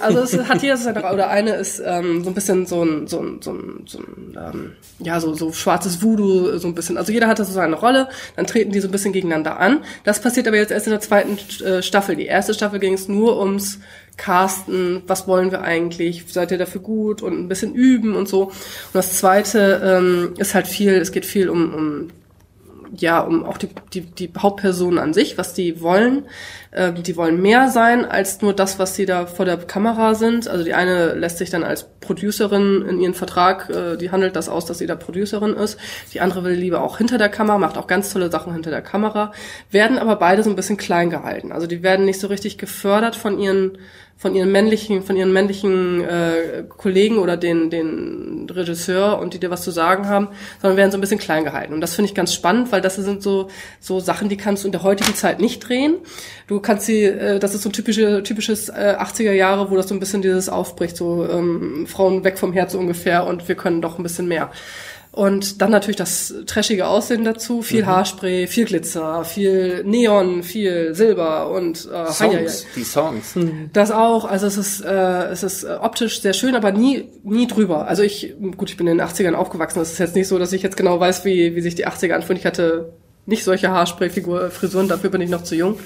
also es hat jeder seine oder eine ist ähm, so ein bisschen so ein so ein so ein, so ein ähm, ja so so schwarzes Voodoo so ein bisschen. Also jeder hatte so seine Rolle. Dann treten die so ein bisschen gegeneinander an. Das passiert aber jetzt erst in der zweiten äh, Staffel. Die erste Staffel ging es nur ums casten, was wollen wir eigentlich, seid ihr dafür gut und ein bisschen üben und so. Und das zweite ähm, ist halt viel, es geht viel um, um ja, um auch die, die, die Hauptpersonen an sich, was die wollen. Ähm, die wollen mehr sein als nur das, was sie da vor der Kamera sind. Also die eine lässt sich dann als Producerin in ihren Vertrag, äh, die handelt das aus, dass sie da Producerin ist. Die andere will lieber auch hinter der Kamera, macht auch ganz tolle Sachen hinter der Kamera, werden aber beide so ein bisschen klein gehalten. Also die werden nicht so richtig gefördert von ihren von ihren männlichen, von ihren männlichen äh, Kollegen oder den, den Regisseur und die dir was zu sagen haben, sondern werden so ein bisschen klein gehalten. Und das finde ich ganz spannend, weil das sind so, so Sachen, die kannst du in der heutigen Zeit nicht drehen. Du kannst sie, äh, das ist so ein typische, typisches äh, 80er Jahre, wo das so ein bisschen dieses aufbricht, so ähm, Frauen weg vom Herz ungefähr und wir können doch ein bisschen mehr. Und dann natürlich das trashige Aussehen dazu, viel mhm. Haarspray, viel Glitzer, viel Neon, viel Silber und äh, Songs, die Songs. Mhm. Das auch, also es ist äh, es ist äh, optisch sehr schön, aber nie nie drüber. Also ich gut, ich bin in den 80ern aufgewachsen, das ist jetzt nicht so, dass ich jetzt genau weiß, wie wie sich die 80er anfühlen. Ich hatte nicht solche Haarspray-Frisuren, dafür bin ich noch zu jung.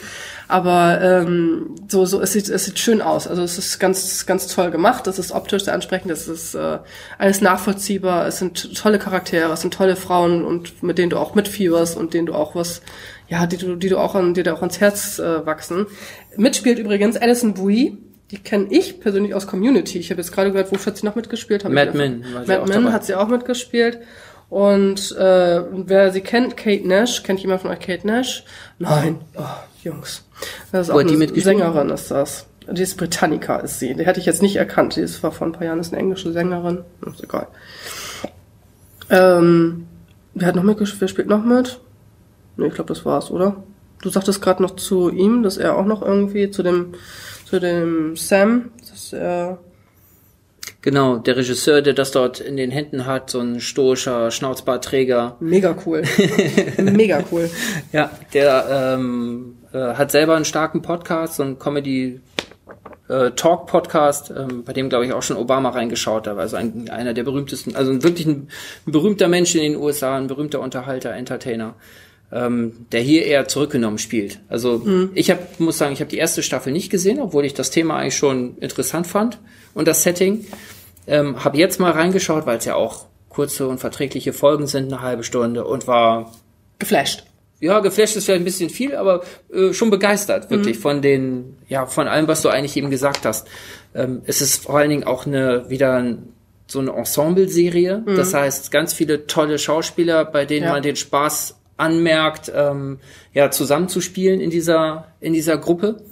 Aber ähm, so, so es sieht, es sieht schön aus. Also es ist ganz, ganz toll gemacht. Es ist optisch sehr ansprechend. Es ist äh, alles nachvollziehbar. Es sind tolle Charaktere. Es sind tolle Frauen und mit denen du auch mitfieberst und denen du auch was, ja, die du, die du auch an, die dir auch ans Herz äh, wachsen. Mitspielt übrigens Alison Bui. Die kenne ich persönlich aus Community. Ich habe jetzt gerade gehört, wo hat sie noch mitgespielt? Mad Men. Mad Men hat sie auch mitgespielt. Und äh, wer sie kennt, Kate Nash, kennt jemand von euch Kate Nash? Nein. Oh, Jungs. Das ist auch die eine Sängerin, ist das. Die ist Britannica, ist sie. Die hätte ich jetzt nicht erkannt. Die ist war vor ein paar Jahren ist eine englische Sängerin. Ist egal. Ähm, wer hat noch mitgespielt? Wer spielt noch mit? Nee, ich glaube, das war's, oder? Du sagtest gerade noch zu ihm, dass er auch noch irgendwie zu dem zu dem Sam, dass er Genau, der Regisseur, der das dort in den Händen hat, so ein stoischer Schnauzbartträger. Mega cool. *laughs* Mega cool. Ja, der ähm, äh, hat selber einen starken Podcast, so ein Comedy äh, Talk Podcast, ähm, bei dem glaube ich auch schon Obama reingeschaut hat. Also ein, einer der berühmtesten, also wirklich ein, ein, berühmter Mensch in den USA, ein berühmter Unterhalter, Entertainer. Ähm, der hier eher zurückgenommen spielt. Also mhm. ich hab, muss sagen, ich habe die erste Staffel nicht gesehen, obwohl ich das Thema eigentlich schon interessant fand und das Setting. Ähm, habe jetzt mal reingeschaut, weil es ja auch kurze und verträgliche Folgen sind, eine halbe Stunde und war geflasht. Ja, geflasht ist vielleicht ein bisschen viel, aber äh, schon begeistert wirklich mhm. von den, ja, von allem, was du eigentlich eben gesagt hast. Ähm, es ist vor allen Dingen auch eine wieder ein, so eine Ensemble-Serie. Mhm. Das heißt, ganz viele tolle Schauspieler, bei denen ja. man den Spaß anmerkt, ähm, ja, zusammenzuspielen in dieser, in dieser Gruppe.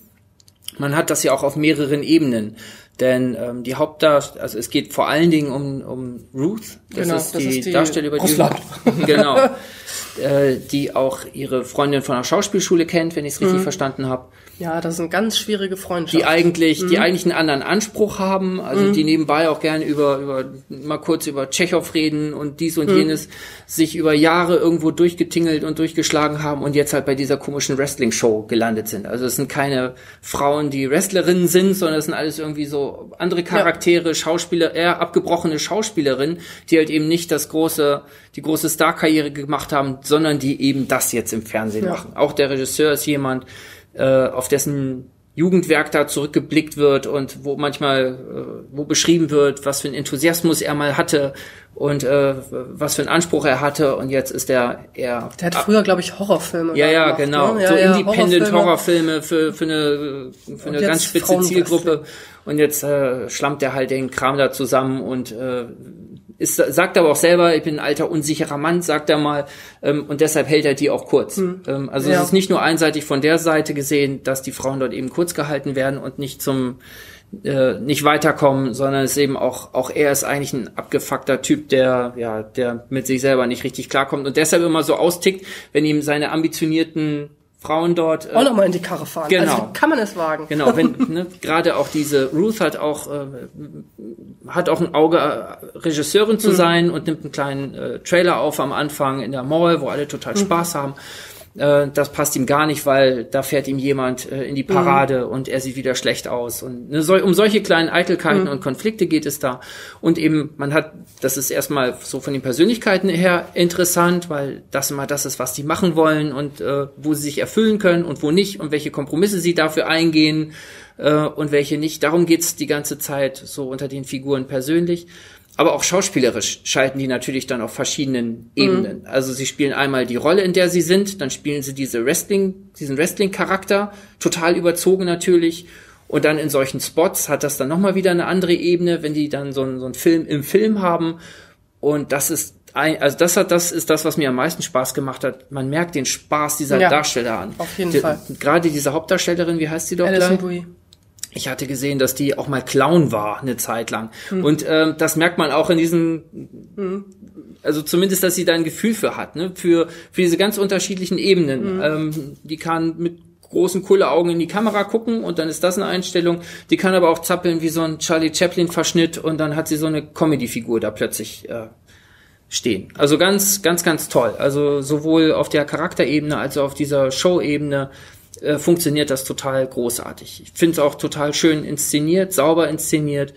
Man hat das ja auch auf mehreren Ebenen. Denn ähm, die Hauptdarsteller, also es geht vor allen Dingen um, um Ruth, das, genau, ist, das die ist die Darsteller über Russland. die genau, äh, *laughs* die auch ihre Freundin von der Schauspielschule kennt, wenn ich es richtig mhm. verstanden habe. Ja, das sind ganz schwierige Freundschaften. Die eigentlich, mhm. die eigentlich einen anderen Anspruch haben, also mhm. die nebenbei auch gerne über, über, mal kurz über Tschechow reden und dies und mhm. jenes, sich über Jahre irgendwo durchgetingelt und durchgeschlagen haben und jetzt halt bei dieser komischen Wrestling-Show gelandet sind. Also es sind keine Frauen, die Wrestlerinnen sind, sondern es sind alles irgendwie so andere Charaktere, ja. Schauspieler, eher abgebrochene Schauspielerinnen, die halt eben nicht das große, die große Star-Karriere gemacht haben, sondern die eben das jetzt im Fernsehen ja. machen. Auch der Regisseur ist jemand, äh, auf dessen Jugendwerk da zurückgeblickt wird und wo manchmal, äh, wo beschrieben wird, was für ein Enthusiasmus er mal hatte und äh, was für einen Anspruch er hatte und jetzt ist er eher... Der hat früher, glaube ich, Horrorfilme Ja, ja, gemacht, genau. Ne? Ja, so ja, Independent Horrorfilme, Horrorfilme für, für eine, für eine ganz spitze Zielgruppe und jetzt äh, schlammt er halt den Kram da zusammen und äh, ist, sagt aber auch selber, ich bin ein alter, unsicherer Mann, sagt er mal, ähm, und deshalb hält er die auch kurz. Hm. Ähm, also ja. es ist nicht nur einseitig von der Seite gesehen, dass die Frauen dort eben kurz gehalten werden und nicht zum äh, nicht weiterkommen, sondern es ist eben auch, auch er ist eigentlich ein abgefuckter Typ, der, ja, der mit sich selber nicht richtig klarkommt und deshalb immer so austickt, wenn ihm seine ambitionierten Frauen dort. Äh, auch nochmal in die Karre fahren. Genau. Also, kann man es wagen? Genau, wenn *laughs* ne, gerade auch diese Ruth hat auch äh, hat auch ein Auge, äh, Regisseurin zu mhm. sein und nimmt einen kleinen äh, Trailer auf am Anfang in der Mall, wo alle total mhm. Spaß haben. Äh, das passt ihm gar nicht, weil da fährt ihm jemand äh, in die Parade mhm. und er sieht wieder schlecht aus. Und ne, so, um solche kleinen Eitelkeiten mhm. und Konflikte geht es da. Und eben, man hat, das ist erstmal so von den Persönlichkeiten her interessant, weil das immer das ist, was die machen wollen und äh, wo sie sich erfüllen können und wo nicht und welche Kompromisse sie dafür eingehen äh, und welche nicht. Darum geht's die ganze Zeit so unter den Figuren persönlich. Aber auch schauspielerisch schalten die natürlich dann auf verschiedenen Ebenen. Mhm. Also sie spielen einmal die Rolle, in der sie sind, dann spielen sie diese Wrestling, diesen Wrestling-Charakter, total überzogen natürlich. Und dann in solchen Spots hat das dann nochmal wieder eine andere Ebene, wenn die dann so einen, so einen Film im Film haben. Und das ist ein, also das hat, das ist das, was mir am meisten Spaß gemacht hat. Man merkt den Spaß dieser ja, Darsteller an. Auf jeden die, Fall. Gerade diese Hauptdarstellerin, wie heißt sie doch Alison gleich? Ich hatte gesehen, dass die auch mal Clown war eine Zeit lang. Mhm. Und ähm, das merkt man auch in diesen, mhm. also zumindest, dass sie da ein Gefühl für hat, ne? für, für diese ganz unterschiedlichen Ebenen. Mhm. Ähm, die kann mit großen, coole Augen in die Kamera gucken und dann ist das eine Einstellung. Die kann aber auch zappeln wie so ein Charlie Chaplin-Verschnitt und dann hat sie so eine Comedy-Figur da plötzlich äh, stehen. Also ganz, ganz, ganz toll. Also sowohl auf der Charakterebene als auch auf dieser Show-Ebene äh, funktioniert das total großartig. Ich finde es auch total schön inszeniert, sauber inszeniert.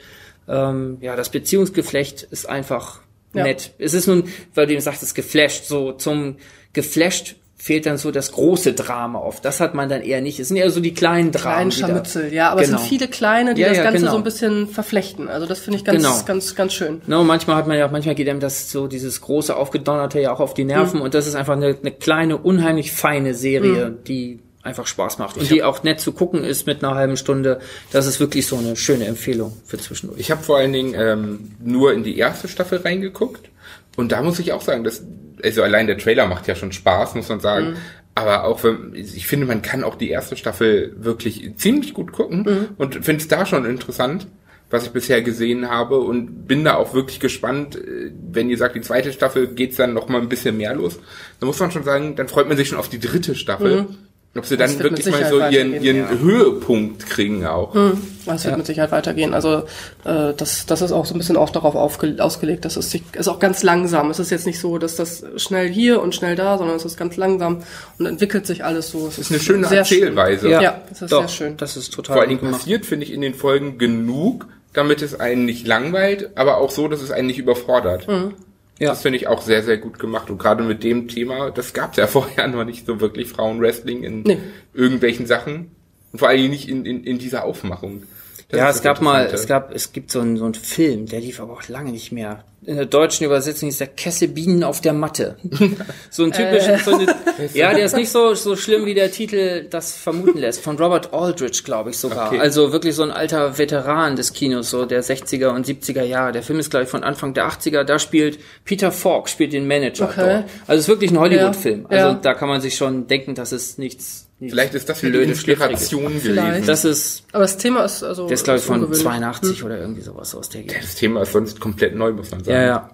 Ähm, ja, das Beziehungsgeflecht ist einfach ja. nett. Es ist nun, weil du eben sagtest, geflasht, so zum geflasht fehlt dann so das große Drama oft. Das hat man dann eher nicht. Es sind eher so die kleinen Dramen. Kleinen Scharmützel, ja, aber genau. es sind viele kleine, die ja, das ja, Ganze genau. so ein bisschen verflechten. Also das finde ich ganz, genau. ganz, ganz schön. No, manchmal hat man ja, manchmal geht einem das so, dieses große Aufgedonnerte ja auch auf die Nerven mhm. und das ist einfach eine, eine kleine, unheimlich feine Serie, mhm. die einfach Spaß macht und die auch nett zu gucken ist mit einer halben Stunde. Das ist wirklich so eine schöne Empfehlung für zwischendurch. Ich habe vor allen Dingen ähm, nur in die erste Staffel reingeguckt und da muss ich auch sagen, dass also allein der Trailer macht ja schon Spaß, muss man sagen. Mhm. Aber auch wenn, ich finde, man kann auch die erste Staffel wirklich ziemlich gut gucken mhm. und finde es da schon interessant was ich bisher gesehen habe und bin da auch wirklich gespannt, äh, wenn ihr sagt, die zweite Staffel geht's dann noch mal ein bisschen mehr los. Da muss man schon sagen, dann freut man sich schon auf die dritte Staffel. Mhm. Ob sie dann wirklich mal so ihren, ihren ja. Höhepunkt kriegen auch. Hm, das wird ja. mit Sicherheit weitergehen. Also äh, das, das ist auch so ein bisschen auch darauf aufge, ausgelegt, dass es sich, ist auch ganz langsam. Es ist jetzt nicht so, dass das schnell hier und schnell da, sondern es ist ganz langsam und entwickelt sich alles so. Es ist, ist eine schöne Erzählweise. Schön. Ja, ja, das ist Doch, sehr schön. Das ist total Vor allem passiert, finde ich, in den Folgen genug, damit es einen nicht langweilt, aber auch so, dass es einen nicht überfordert. Mhm. Ja. Das finde ich auch sehr, sehr gut gemacht. Und gerade mit dem Thema, das gab es ja *laughs* vorher noch nicht so wirklich Frauenwrestling in nee. irgendwelchen Sachen. Und vor allem nicht in, in, in dieser Aufmachung. Das ja, es gab mal, es gab, es gibt so einen, so einen Film, der lief aber auch lange nicht mehr. In der deutschen Übersetzung ist der Kesse Bienen auf der Matte. *laughs* so ein typischer, äh. so eine, ja, der ist nicht so, so schlimm, wie der Titel das vermuten lässt. Von Robert Aldrich, glaube ich sogar. Okay. Also wirklich so ein alter Veteran des Kinos, so der 60er und 70er Jahre. Der Film ist, glaube ich, von Anfang der 80er. Da spielt Peter Falk, spielt den Manager okay. dort. Also es ist wirklich ein Hollywood-Film. Also ja. da kann man sich schon denken, dass es nichts Vielleicht ist das für die Inspiration gewesen. Das ist. Aber das Thema ist also. Das ist glaube ich von 82 hm. oder irgendwie sowas aus der Gegend. Das Thema ist sonst komplett neu, muss man sagen. Ja, ja.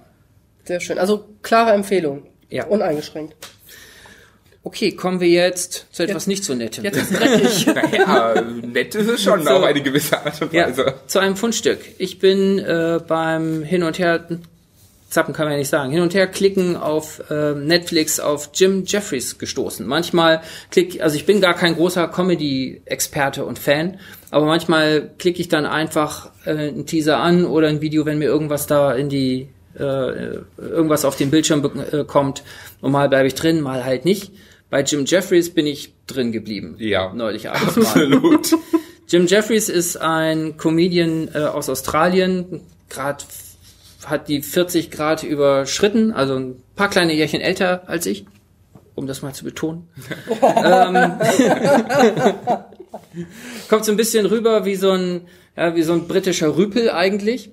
Sehr schön. Also klare Empfehlung. Ja. Uneingeschränkt. Okay, kommen wir jetzt zu etwas jetzt, nicht so Nettem. Jetzt ist dreckig. *laughs* naja, nett ist es schon so, auf eine gewisse Art und Weise. Ja, zu einem Fundstück. Ich bin äh, beim Hin und Her zappen kann man ja nicht sagen, hin und her klicken auf äh, Netflix auf Jim Jeffries gestoßen. Manchmal klick, also ich bin gar kein großer Comedy-Experte und Fan, aber manchmal klicke ich dann einfach äh, einen Teaser an oder ein Video, wenn mir irgendwas da in die äh, irgendwas auf den Bildschirm äh, kommt und mal bleibe ich drin, mal halt nicht. Bei Jim Jeffries bin ich drin geblieben. Ja. Neulich abends Absolut. *laughs* Jim Jeffries ist ein Comedian äh, aus Australien, gerade hat die 40 Grad überschritten, also ein paar kleine Jährchen älter als ich, um das mal zu betonen. *laughs* ähm, *laughs* kommt so ein bisschen rüber wie so ein, ja, wie so ein britischer Rüpel eigentlich.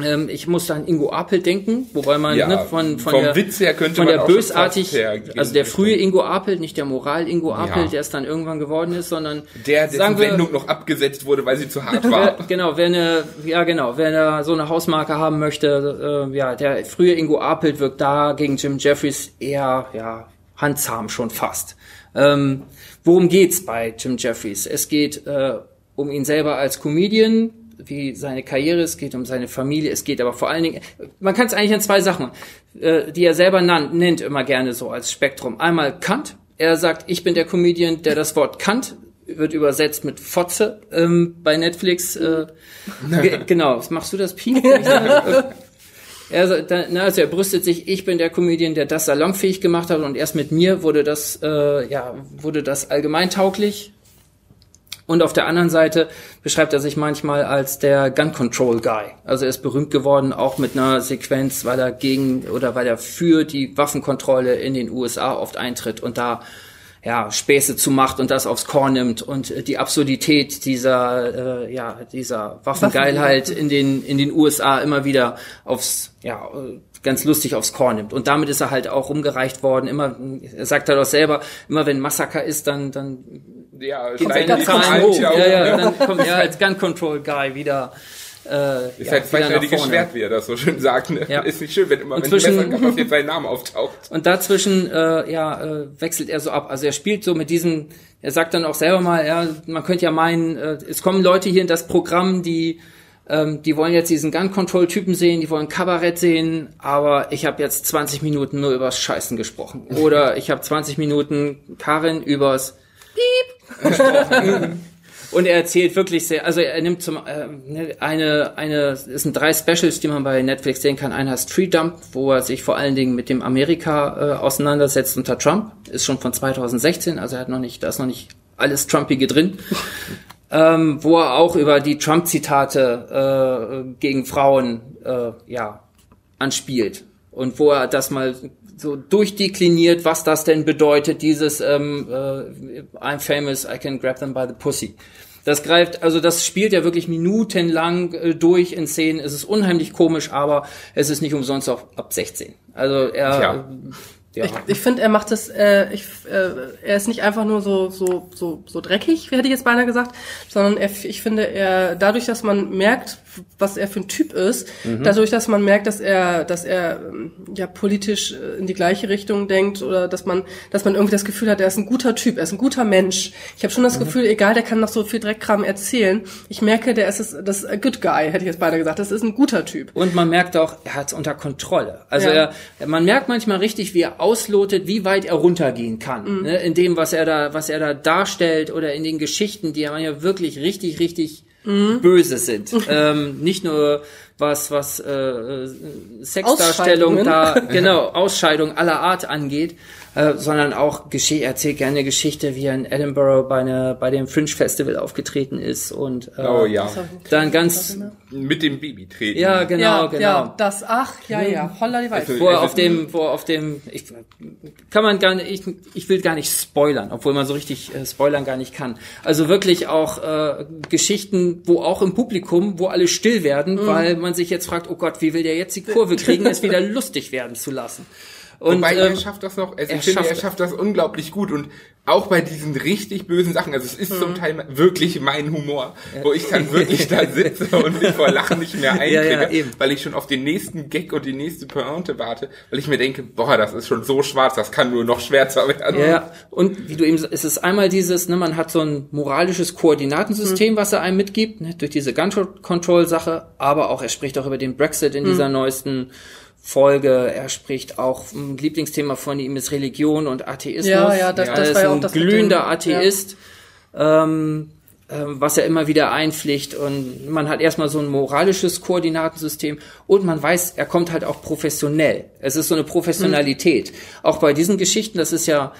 Ähm, ich musste an Ingo Apel denken, wobei man ja, ne, von, von vom der, Witz her könnte von man der bösartig, also der frühe Ingo Apel, nicht der Moral Ingo Apel, ja. der es dann irgendwann geworden ist, sondern der, dessen wir, Sendung noch abgesetzt wurde, weil sie zu hart war. Wer, genau, wer eine, ja genau, wer eine, so eine Hausmarke haben möchte, äh, ja, der frühe Ingo Apel wirkt da gegen Jim Jeffries eher, ja, handzahm schon fast. Ähm, worum geht's bei Jim Jeffries? Es geht äh, um ihn selber als Comedian, wie seine Karriere, es geht um seine Familie, es geht aber vor allen Dingen, man kann es eigentlich in zwei Sachen, äh, die er selber nannt, nennt immer gerne so als Spektrum. Einmal Kant, er sagt, ich bin der Comedian, der das Wort Kant wird übersetzt mit Fotze ähm, bei Netflix. Äh, *laughs* genau, machst du das, Pi? *laughs* Er, na, also er brüstet sich, ich bin der Comedian, der das salonfähig gemacht hat und erst mit mir wurde das, äh, ja, wurde das allgemeintauglich. Und auf der anderen Seite beschreibt er sich manchmal als der Gun Control Guy. Also er ist berühmt geworden, auch mit einer Sequenz, weil er gegen oder weil er für die Waffenkontrolle in den USA oft eintritt und da ja, Späße zu macht und das aufs Korn nimmt und äh, die Absurdität dieser, äh, ja, dieser Waffengeilheit in den, in den USA immer wieder aufs, ja, ganz lustig aufs Korn nimmt. Und damit ist er halt auch rumgereicht worden. Immer, er sagt er doch selber, immer wenn Massaker ist, dann, dann ja, geht seine Zahlen hoch. Ja, ja, dann kommt er als Gun Control Guy wieder äh, ist ja, halt zweischneidiges Schwert, wie er das so schön sagt. Ne? Ja. Ist nicht schön, wenn immer, wenn zwischen, auf jeden sein Name auftaucht. *laughs* Und dazwischen, äh, ja, äh, wechselt er so ab. Also er spielt so mit diesem, er sagt dann auch selber mal, ja, man könnte ja meinen, äh, es kommen Leute hier in das Programm, die ähm, die wollen jetzt diesen Gun-Control-Typen sehen, die wollen Kabarett sehen, aber ich habe jetzt 20 Minuten nur übers Scheißen gesprochen. Oder ich habe 20 Minuten Karin übers Piep. *laughs* Und er erzählt wirklich sehr, also er nimmt zum äh, ne, eine eine es sind drei Specials, die man bei Netflix sehen kann. Einer ist Street Dump, wo er sich vor allen Dingen mit dem Amerika äh, auseinandersetzt unter Trump, ist schon von 2016, also er hat noch nicht, da ist noch nicht alles Trumpige drin. *laughs* ähm, wo er auch über die Trump-Zitate äh, gegen Frauen äh, ja anspielt und wo er das mal so durchdekliniert, was das denn bedeutet, dieses ähm, äh, I'm famous, I can grab them by the pussy. Das greift, also das spielt ja wirklich minutenlang äh, durch in Szenen. Es ist unheimlich komisch, aber es ist nicht umsonst auch ab 16. Also er ja. Ja. Ich, ich finde, er macht das, äh, ich, äh, er ist nicht einfach nur so, so, so, so dreckig, hätte ich jetzt beinahe gesagt, sondern er, ich finde, er, dadurch, dass man merkt, was er für ein Typ ist, mhm. dadurch, dass man merkt, dass er, dass er ähm, ja politisch äh, in die gleiche Richtung denkt oder dass man, dass man irgendwie das Gefühl hat, er ist ein guter Typ, er ist ein guter Mensch. Ich habe schon das mhm. Gefühl, egal, der kann noch so viel Dreckkram erzählen. Ich merke, der ist es, das ist a good guy, hätte ich jetzt beinahe gesagt. Das ist ein guter Typ. Und man merkt auch, er hat es unter Kontrolle. Also ja. er, man merkt manchmal richtig, wie er auslotet, wie weit er runtergehen kann. Mhm. Ne? In dem, was er da, was er da darstellt oder in den Geschichten, die er ja wirklich richtig, richtig mhm. böse sind. ähm, nicht nur was, was äh, Sexdarstellung da, *laughs* genau, Ausscheidung aller Art angeht, äh, sondern auch erzählt gerne Geschichte, wie er in Edinburgh bei, eine, bei dem Fringe Festival aufgetreten ist und äh, oh, ja. dann ganz mit dem Baby treten. Ja, genau, ja, genau. Ja, das, ach, ja, ja, holla die Weite. Wo er auf dem, wo er auf dem, ich, kann man gar nicht, ich, ich will gar nicht spoilern, obwohl man so richtig äh, spoilern gar nicht kann. Also wirklich auch äh, Geschichten, wo auch im Publikum, wo alle still werden, mhm. weil man sich jetzt fragt, oh Gott, wie will der jetzt die Kurve kriegen, es wieder *laughs* lustig werden zu lassen. Und, Wobei ähm, er schafft das noch, also er ich finde, er schafft das unglaublich gut und auch bei diesen richtig bösen Sachen, also es ist mhm. zum Teil wirklich mein Humor, ja. wo ich dann wirklich da *laughs* sitze und mich vor Lachen nicht mehr einkriege, ja, ja, weil ich schon auf den nächsten Gag und die nächste Pointe warte, weil ich mir denke, boah, das ist schon so schwarz, das kann nur noch schwärzer werden. Ja, und wie du eben, es ist einmal dieses, ne, man hat so ein moralisches Koordinatensystem, mhm. was er einem mitgibt, ne, durch diese Gun-Control-Sache, aber auch, er spricht auch über den Brexit in mhm. dieser neuesten Folge. Er spricht auch, ein Lieblingsthema von ihm ist Religion und Atheismus. Ja, ja, das, ja, das war ja auch das glühender Atheist, ja. ähm, äh, was er immer wieder einpflicht. Und man hat erstmal so ein moralisches Koordinatensystem und man weiß, er kommt halt auch professionell. Es ist so eine Professionalität. Mhm. Auch bei diesen Geschichten, das ist ja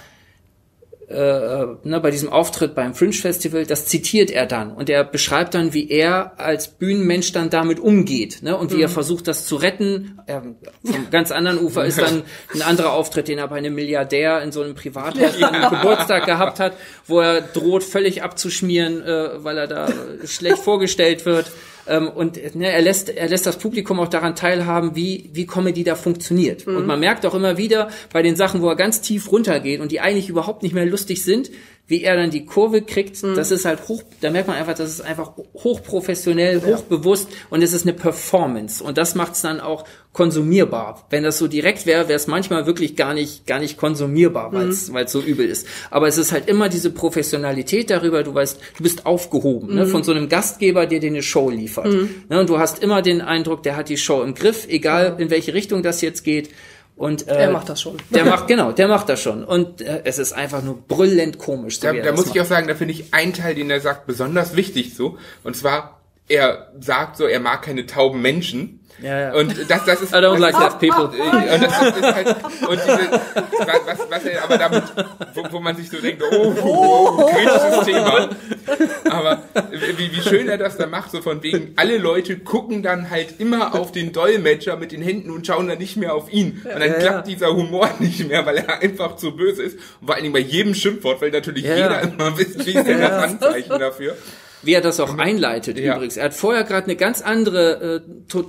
äh, äh, ne, bei diesem Auftritt beim Fringe Festival, das zitiert er dann und er beschreibt dann, wie er als Bühnenmensch dann damit umgeht ne, und wie mhm. er versucht, das zu retten. Ähm, vom ganz anderen Ufer ist dann ein anderer Auftritt, den er bei einem Milliardär in so einem Privathaus ja. einem Geburtstag gehabt hat, wo er droht, völlig abzuschmieren, äh, weil er da schlecht vorgestellt wird. Ähm, und ne, er lässt er lässt das Publikum auch daran teilhaben, wie wie Comedy da funktioniert. Mhm. Und man merkt auch immer wieder bei den Sachen, wo er ganz tief runtergeht und die eigentlich überhaupt nicht mehr lustig sind, wie er dann die Kurve kriegt, mhm. das ist halt hoch, da merkt man einfach, das ist einfach hochprofessionell, hochbewusst und es ist eine Performance und das macht es dann auch konsumierbar. Wenn das so direkt wäre, wäre es manchmal wirklich gar nicht, gar nicht konsumierbar, weil es mhm. so übel ist. Aber es ist halt immer diese Professionalität darüber, du weißt, du bist aufgehoben, ne, mhm. ne, von so einem Gastgeber, der dir eine Show liefert. Mhm. Ne, und du hast immer den Eindruck, der hat die Show im Griff, egal in welche Richtung das jetzt geht. Und, äh, er macht das schon. Der macht, genau, der macht das schon. Und äh, es ist einfach nur brüllend komisch. So da da muss macht. ich auch sagen, da finde ich einen Teil, den er sagt, besonders wichtig so. Und zwar, er sagt so, er mag keine tauben Menschen. Ja, ja. Und das, das ist. I don't like that people. *laughs* Und das ist halt, und diese, was, was er aber damit, wo, wo man sich so denkt, oh, oh, kritisches Thema. Aber wie, wie schön er das da macht, so von wegen, alle Leute gucken dann halt immer auf den Dolmetscher mit den Händen und schauen dann nicht mehr auf ihn. Und dann ja, klappt dieser Humor nicht mehr, weil er einfach zu böse ist. Und vor allen Dingen bei jedem Schimpfwort, weil natürlich jeder immer wisst, wie ist denn das Anzeichen dafür wie er das auch einleitet ja. übrigens. Er hat vorher gerade eine ganz andere, äh,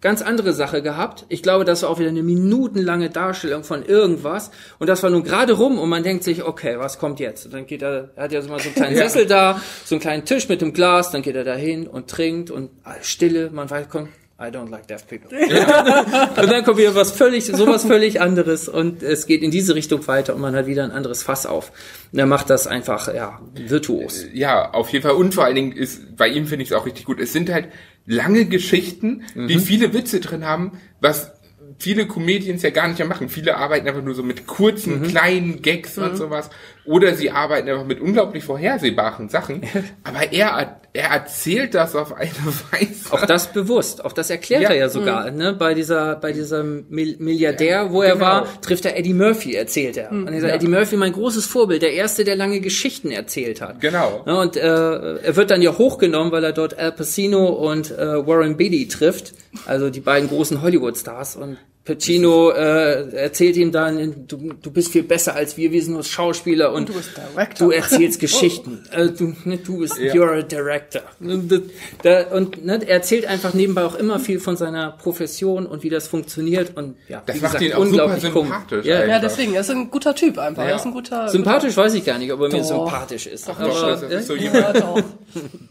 ganz andere Sache gehabt. Ich glaube, das war auch wieder eine minutenlange Darstellung von irgendwas. Und das war nun gerade rum und man denkt sich, okay, was kommt jetzt? Und dann geht er, er hat ja so mal so einen kleinen *laughs* ja. Sessel da, so einen kleinen Tisch mit dem Glas, dann geht er da hin und trinkt und Stille, man weiß, komm, I don't like deaf people. *laughs* und dann kommt wieder was völlig, sowas völlig anderes und es geht in diese Richtung weiter und man hat wieder ein anderes Fass auf. Und er macht das einfach, ja, virtuos. Ja, auf jeden Fall. Und vor allen Dingen ist, bei ihm finde ich es auch richtig gut. Es sind halt lange Geschichten, die mhm. viele Witze drin haben, was viele Comedians ja gar nicht mehr machen. Viele arbeiten einfach nur so mit kurzen, mhm. kleinen Gags mhm. und sowas. Oder sie arbeiten einfach mit unglaublich vorhersehbaren Sachen. *laughs* Aber er, er erzählt das auf eine Weise. Auch das bewusst. Auch das erklärt ja. er ja sogar. Mhm. Ne? Bei dieser, bei diesem Milliardär, wo er genau. war, trifft er Eddie Murphy, erzählt er. Mhm. Und er sagt, ja. Eddie Murphy, mein großes Vorbild, der erste, der lange Geschichten erzählt hat. Genau. Ne? Und äh, er wird dann ja hochgenommen, weil er dort Al Pacino und äh, Warren Beatty trifft. Also die beiden großen Hollywood-Stars. Und Pacino äh, erzählt ihm dann, du, du bist viel besser als wir, wir sind nur Schauspieler und, und du, du, erzählst Geschichten. oh. äh, du, ne, du bist, ja. you're a director. Und, da, und ne, er erzählt einfach nebenbei auch immer viel von seiner Profession und wie das funktioniert und ja, das wie macht gesagt, ihn auch unglaublich super sympathisch. Ja. ja, deswegen, er ist ein guter Typ einfach. Ja. Er ist ein guter. Sympathisch guter. weiß ich gar nicht, ob er mir sympathisch ist. Ach, aber, das ist so jemand, ja,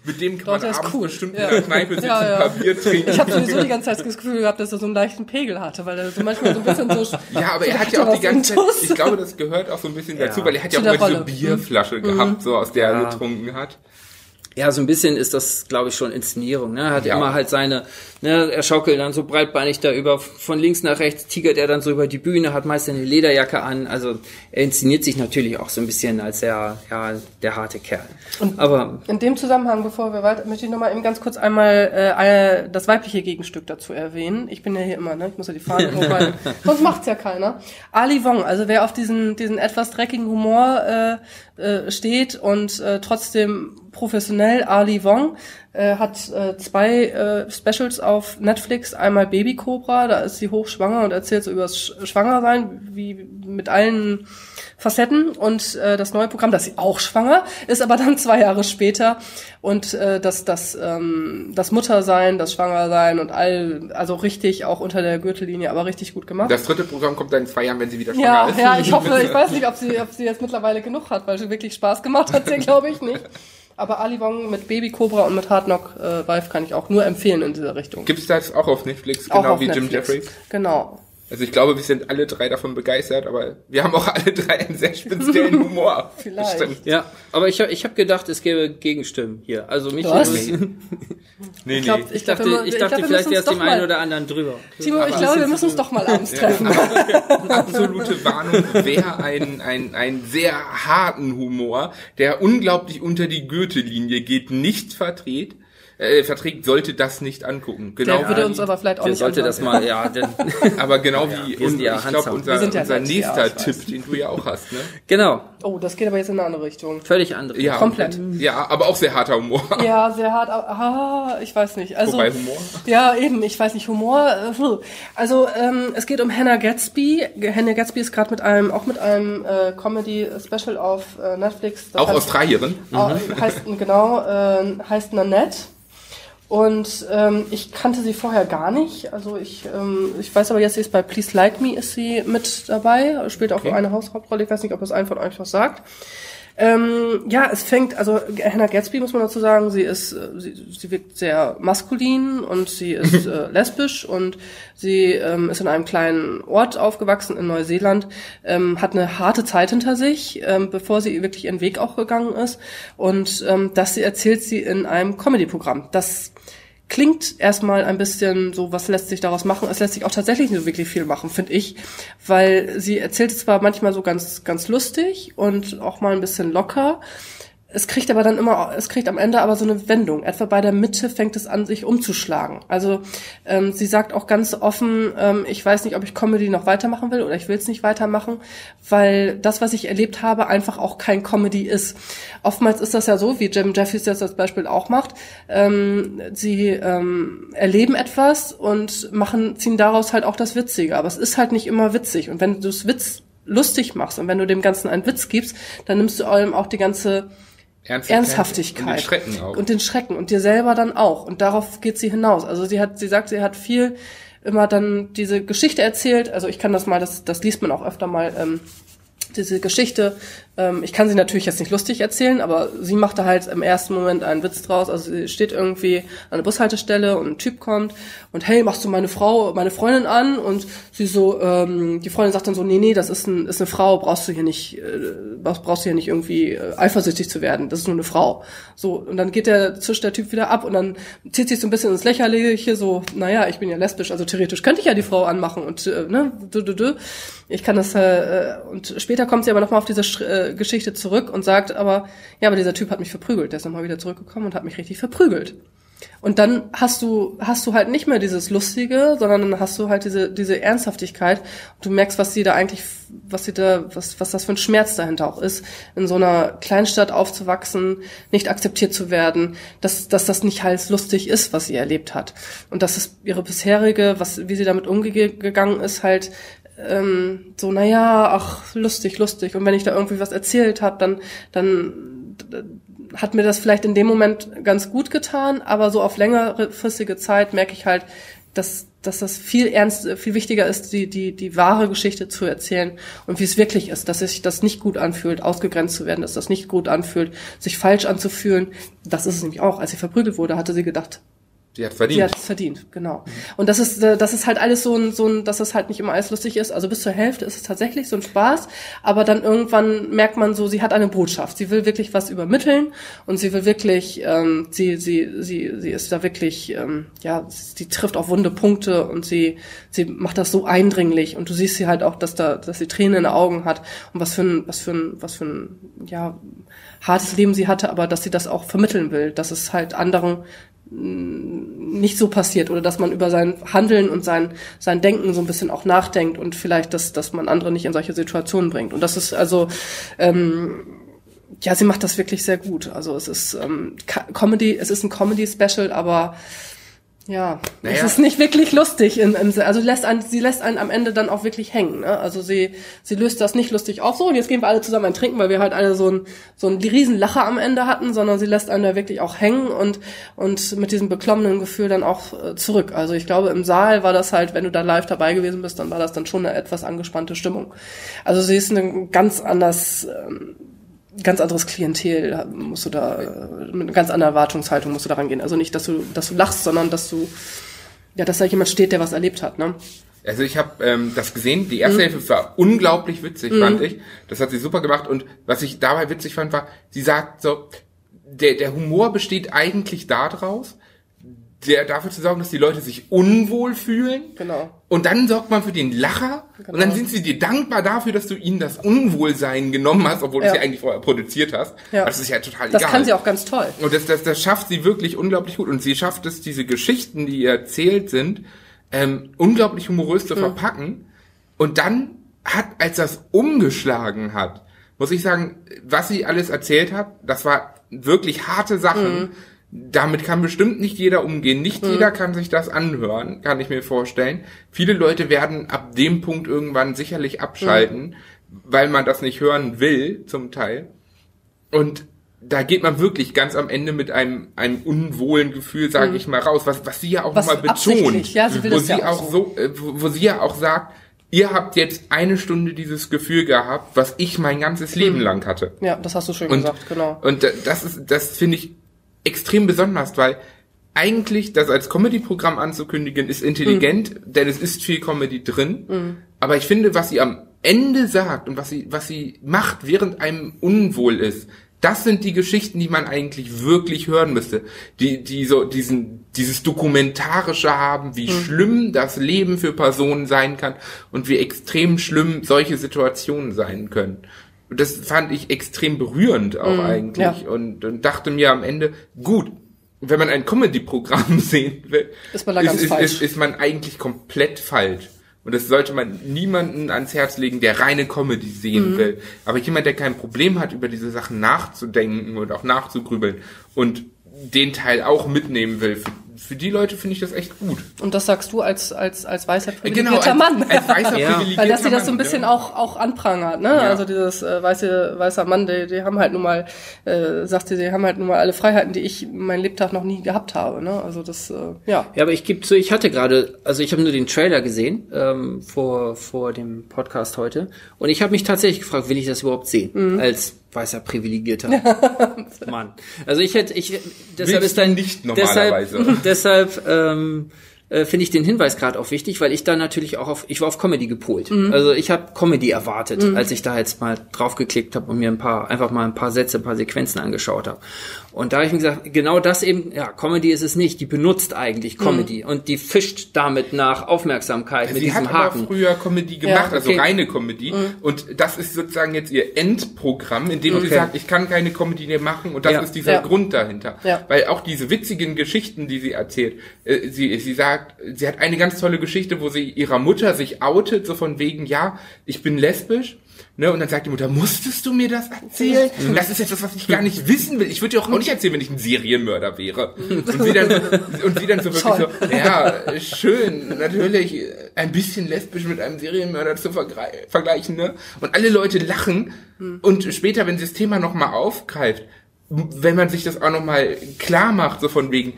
mit dem kann doch, man abends cool. bestimmt in der Kneipe sitzen, ja, ja. Papier trinken. Ich habe sowieso die ganze Zeit das Gefühl gehabt, dass er so einen leichten Pegel hatte, weil er so manchmal so ein bisschen so. *laughs* Ja, aber er hat ja auch die ganze Zeit, ich glaube, das gehört auch so ein bisschen dazu, weil er hat ja auch immer diese Bierflasche mhm. gehabt, so aus der er getrunken hat. Ja, so ein bisschen ist das, glaube ich, schon Inszenierung. Ne? Er hat ja. immer halt seine, ne, er schaukelt dann so breitbeinig da über, von links nach rechts tigert er dann so über die Bühne, hat meist eine Lederjacke an. Also er inszeniert sich natürlich auch so ein bisschen als der, ja, der harte Kerl. Und Aber in dem Zusammenhang, bevor wir weiter, möchte ich nochmal eben ganz kurz einmal äh, das weibliche Gegenstück dazu erwähnen. Ich bin ja hier immer, ne? Ich muss ja die Fahne *laughs* hochhalten. Sonst macht's ja keiner. Ali Wong, also wer auf diesen, diesen etwas dreckigen Humor äh, äh, steht und äh, trotzdem professionell. Ali Wong äh, hat äh, zwei äh, Specials auf Netflix. Einmal Baby Cobra, da ist sie hochschwanger und erzählt so über das Schwangersein, wie mit allen Facetten. Und äh, das neue Programm, das sie auch schwanger, ist aber dann *laughs* zwei Jahre später. Und äh, das, das, ähm, das Muttersein, das Schwangersein und all, also richtig auch unter der Gürtellinie, aber richtig gut gemacht. Das dritte Programm kommt dann in zwei Jahren, wenn sie wieder schwanger ja, ist. Ja, ich hoffe, ich weiß nicht, ob sie, ob sie jetzt mittlerweile genug hat, weil sie wirklich Spaß gemacht hat, sie glaube ich nicht. *laughs* Aber Ali Wong mit Baby Cobra und mit Hard Knock äh, Wife kann ich auch nur empfehlen in dieser Richtung. Gibt es das auch auf Netflix, genau auf wie Netflix. Jim Jeffries? Genau. Also ich glaube, wir sind alle drei davon begeistert, aber wir haben auch alle drei einen sehr speziellen *laughs* Humor. Vielleicht. Bestimmt. Ja, aber ich, ich habe gedacht, es gäbe Gegenstimmen hier. Also mich. Was? nee, *laughs* nee. Ich, glaub, ich, ich dachte, wir, ich dachte glaub, vielleicht es dem einen oder anderen drüber. Timo, aber ich glaube, wir müssen uns doch mal abends treffen. *laughs* absolute Warnung, wer einen, einen, einen sehr harten Humor, der unglaublich unter die Gürtellinie geht, nicht verdreht, äh, verträgt, sollte das nicht angucken. Genau der würde uns aber vielleicht auch der nicht sollte das mal, ja. Denn, *laughs* aber genau wie ja, und, ja ich glaube unser, ja unser nächster ja, Tipp, den du ja auch hast. Ne? Genau. Oh, das geht aber jetzt in eine andere Richtung. Völlig andere. Ja, komplett. Ja, aber auch sehr harter Humor. *laughs* Ja, sehr hart. Ah, ich weiß nicht. Also Wobei Humor. Ja, eben. Ich weiß nicht Humor. Äh, also ähm, es geht um Hannah Gatsby. Hannah Gatsby ist gerade mit einem auch mit einem äh, Comedy Special auf äh, Netflix. Das auch heißt, Australierin. Mhm. Heißt genau äh, heißt Nanette. Und ähm, ich kannte sie vorher gar nicht. Also ich, ähm, ich weiß aber jetzt, sie ist bei Please Like Me ist sie mit dabei, spielt auch okay. eine Haushauptrolle. Ich weiß nicht, ob das ein von euch was sagt. Ähm, ja, es fängt, also Hannah Gatsby muss man dazu sagen, sie ist, äh, sie, sie wirkt sehr maskulin und sie ist *laughs* äh, lesbisch und sie ähm, ist in einem kleinen Ort aufgewachsen in Neuseeland, ähm, hat eine harte Zeit hinter sich, ähm, bevor sie wirklich ihren Weg auch gegangen ist und ähm, das sie erzählt sie in einem Comedy-Programm. Das klingt erstmal ein bisschen so, was lässt sich daraus machen? Es lässt sich auch tatsächlich nicht so wirklich viel machen, finde ich, weil sie erzählt zwar manchmal so ganz, ganz lustig und auch mal ein bisschen locker, es kriegt aber dann immer, es kriegt am Ende aber so eine Wendung. Etwa bei der Mitte fängt es an, sich umzuschlagen. Also ähm, sie sagt auch ganz offen, ähm, ich weiß nicht, ob ich Comedy noch weitermachen will oder ich will es nicht weitermachen, weil das, was ich erlebt habe, einfach auch kein Comedy ist. Oftmals ist das ja so, wie Jim Jeffries das als Beispiel auch macht. Ähm, sie ähm, erleben etwas und machen, ziehen daraus halt auch das Witzige. Aber es ist halt nicht immer witzig. Und wenn du es Witz lustig machst und wenn du dem Ganzen einen Witz gibst, dann nimmst du allem auch die ganze Ernsthaftigkeit. Und den Schrecken auch. Und den Schrecken. Und dir selber dann auch. Und darauf geht sie hinaus. Also sie hat, sie sagt, sie hat viel immer dann diese Geschichte erzählt. Also ich kann das mal, das, das liest man auch öfter mal, ähm, diese Geschichte ähm, ich kann sie natürlich jetzt nicht lustig erzählen, aber sie machte halt im ersten Moment einen Witz draus. Also sie steht irgendwie an der Bushaltestelle und ein Typ kommt und hey, machst du meine Frau, meine Freundin an? Und sie so, ähm, die Freundin sagt dann so, nee, nee, das ist, ein, ist eine Frau, brauchst du hier nicht, äh, brauchst du hier nicht irgendwie äh, eifersüchtig zu werden. Das ist nur eine Frau. So, und dann geht der, zischt der Typ wieder ab und dann zieht sich so ein bisschen ins Lächerliche, so, naja, ich bin ja lesbisch, also theoretisch könnte ich ja die Frau anmachen und äh, ne. Ich kann das, äh, und später kommt sie aber nochmal auf diese äh, Geschichte zurück und sagt aber, ja, aber dieser Typ hat mich verprügelt. Der ist nochmal wieder zurückgekommen und hat mich richtig verprügelt. Und dann hast du, hast du halt nicht mehr dieses Lustige, sondern dann hast du halt diese, diese Ernsthaftigkeit. Und du merkst, was sie da eigentlich, was sie da, was, was das für ein Schmerz dahinter auch ist, in so einer Kleinstadt aufzuwachsen, nicht akzeptiert zu werden, dass, dass das nicht halt lustig ist, was sie erlebt hat. Und dass es ihre bisherige, was, wie sie damit umgegangen ist, halt ähm, so, naja, ach, lustig, lustig. Und wenn ich da irgendwie was erzählt habe, dann, dann hat mir das vielleicht in dem Moment ganz gut getan, aber so auf längerfristige Zeit merke ich halt, dass, dass das viel ernst, viel wichtiger ist, die, die, die wahre Geschichte zu erzählen und wie es wirklich ist, dass sich das nicht gut anfühlt, ausgegrenzt zu werden, dass das nicht gut anfühlt, sich falsch anzufühlen. Das ist es nämlich auch. Als sie verprügelt wurde, hatte sie gedacht, Sie hat verdient. Sie hat es verdient, genau. Und das ist, äh, das ist halt alles so ein, so ein, dass es halt nicht immer alles lustig ist. Also bis zur Hälfte ist es tatsächlich so ein Spaß, aber dann irgendwann merkt man so, sie hat eine Botschaft. Sie will wirklich was übermitteln und sie will wirklich, ähm, sie, sie, sie, sie ist da wirklich, ähm, ja, sie trifft auf wunde Punkte und sie, sie macht das so eindringlich und du siehst sie halt auch, dass da, dass sie Tränen in den Augen hat und was für ein, was für ein, was für ein, ja, hartes Leben sie hatte, aber dass sie das auch vermitteln will, dass es halt anderen nicht so passiert oder dass man über sein Handeln und sein, sein Denken so ein bisschen auch nachdenkt und vielleicht, dass, dass man andere nicht in solche Situationen bringt. Und das ist also, ähm, ja, sie macht das wirklich sehr gut. Also es ist ähm, Comedy, es ist ein Comedy-Special, aber ja, naja. es ist nicht wirklich lustig. In, im, also lässt einen, sie lässt einen am Ende dann auch wirklich hängen. Ne? Also sie, sie löst das nicht lustig auf. So, und jetzt gehen wir alle zusammen ein Trinken, weil wir halt alle so ein so ein riesen Lacher am Ende hatten, sondern sie lässt einen da wirklich auch hängen und und mit diesem beklommenen Gefühl dann auch äh, zurück. Also ich glaube, im Saal war das halt, wenn du da live dabei gewesen bist, dann war das dann schon eine etwas angespannte Stimmung. Also sie ist eine ganz anders. Ähm, ganz anderes Klientel musst du da, mit einer ganz anderen Erwartungshaltung musst du da rangehen. Also nicht, dass du, dass du lachst, sondern dass du, ja, dass da jemand steht, der was erlebt hat, ne? Also ich habe ähm, das gesehen, die erste mhm. Hälfte war unglaublich witzig, mhm. fand ich. Das hat sie super gemacht und was ich dabei witzig fand, war, sie sagt so, der, der Humor besteht eigentlich daraus, der dafür zu sorgen, dass die Leute sich unwohl fühlen. Genau. Und dann sorgt man für den Lacher. Genau. Und dann sind sie dir dankbar dafür, dass du ihnen das Unwohlsein genommen hast, obwohl ja. du es ja eigentlich vorher produziert hast. Ja. Das ist ja total das egal. Das kann sie auch ganz toll. Und das, das, das schafft sie wirklich unglaublich gut. Und sie schafft es, diese Geschichten, die ihr erzählt sind, ähm, unglaublich humorös zu mhm. verpacken. Und dann hat, als das umgeschlagen hat, muss ich sagen, was sie alles erzählt hat, das war wirklich harte Sachen. Mhm damit kann bestimmt nicht jeder umgehen. Nicht mhm. jeder kann sich das anhören, kann ich mir vorstellen. Viele Leute werden ab dem Punkt irgendwann sicherlich abschalten, mhm. weil man das nicht hören will, zum Teil. Und da geht man wirklich ganz am Ende mit einem, einem unwohlen Gefühl, sage mhm. ich mal, raus, was, was sie ja auch was mal betont. Ja, sie will wo sie ja auch so, äh, wo, wo sie ja auch sagt, ihr habt jetzt eine Stunde dieses Gefühl gehabt, was ich mein ganzes Leben mhm. lang hatte. Ja, das hast du schön und, gesagt, genau. Und das ist, das finde ich extrem besonders, weil eigentlich das als Comedy-Programm anzukündigen, ist intelligent, mhm. denn es ist viel Comedy drin. Mhm. Aber ich finde, was sie am Ende sagt und was sie, was sie macht, während einem unwohl ist, das sind die Geschichten, die man eigentlich wirklich hören müsste. Die, die so diesen, dieses Dokumentarische haben, wie mhm. schlimm das Leben für Personen sein kann und wie extrem schlimm solche Situationen sein können. Das fand ich extrem berührend auch mhm, eigentlich ja. und, und dachte mir am Ende, gut, wenn man ein Comedy-Programm *laughs* sehen will, ist man, ist, falsch. Ist, ist man eigentlich komplett falsch. Und das sollte man niemanden ans Herz legen, der reine Comedy sehen mhm. will. Aber jemand, der kein Problem hat, über diese Sachen nachzudenken und auch nachzugrübeln und den Teil auch mitnehmen will, für für die Leute finde ich das echt gut. Und das sagst du als, als, als weißer privilegierter genau, als, Mann. Als weißer *laughs* ja. privilegierter Weil dass sie das so ein bisschen ja. auch, auch anprangert, ne? Ja. Also dieses äh, weiße, weißer Mann, die, die haben halt nun mal, äh, sagt sie, die haben halt nun mal alle Freiheiten, die ich mein Lebtag noch nie gehabt habe, ne? Also das, äh, ja. Ja, aber ich gebe zu, ich hatte gerade, also ich habe nur den Trailer gesehen, ähm, vor, vor dem Podcast heute. Und ich habe mich tatsächlich gefragt, will ich das überhaupt sehen? Mhm. Als weißer privilegierter *laughs* Mann. Also ich hätte, ich deshalb Willst ist dann nicht normalerweise. Deshalb, *laughs* deshalb ähm, äh, finde ich den Hinweis gerade auch wichtig, weil ich da natürlich auch auf, ich war auf Comedy gepolt. Mhm. Also ich habe Comedy erwartet, mhm. als ich da jetzt mal draufgeklickt habe und mir ein paar, einfach mal ein paar Sätze, ein paar Sequenzen angeschaut habe. Und da habe ich mir gesagt, genau das eben, ja, Comedy ist es nicht, die benutzt eigentlich Comedy mhm. und die fischt damit nach Aufmerksamkeit Sie mit diesem hat Haken. Aber früher Comedy gemacht, ja, also okay. also reine Comedy. Mhm. Und das ist sozusagen jetzt ihr Endprogramm, in dem okay. sie sagt, ich kann keine Comedy mehr machen und das ja. ist dieser ja. Grund dahinter. Weil auch diese witzigen Geschichten, die sie erzählt, äh, sie, sie sagt, sie hat eine ganz tolle Geschichte, wo sie ihrer Mutter sich outet, so von wegen, ja, ich bin lesbisch Ne, und dann sagt die Mutter, musstest du mir das erzählen? Mhm. Das ist etwas, was ich gar nicht wissen will. Ich würde dir auch, auch nicht erzählen, wenn ich ein Serienmörder wäre. Und sie dann, und sie dann so wirklich Toll. so, ja, schön, natürlich, ein bisschen lesbisch mit einem Serienmörder zu vergleichen, ne? Und alle Leute lachen. Mhm. Und später, wenn sie das Thema nochmal aufgreift, wenn man sich das auch nochmal klar macht, so von wegen,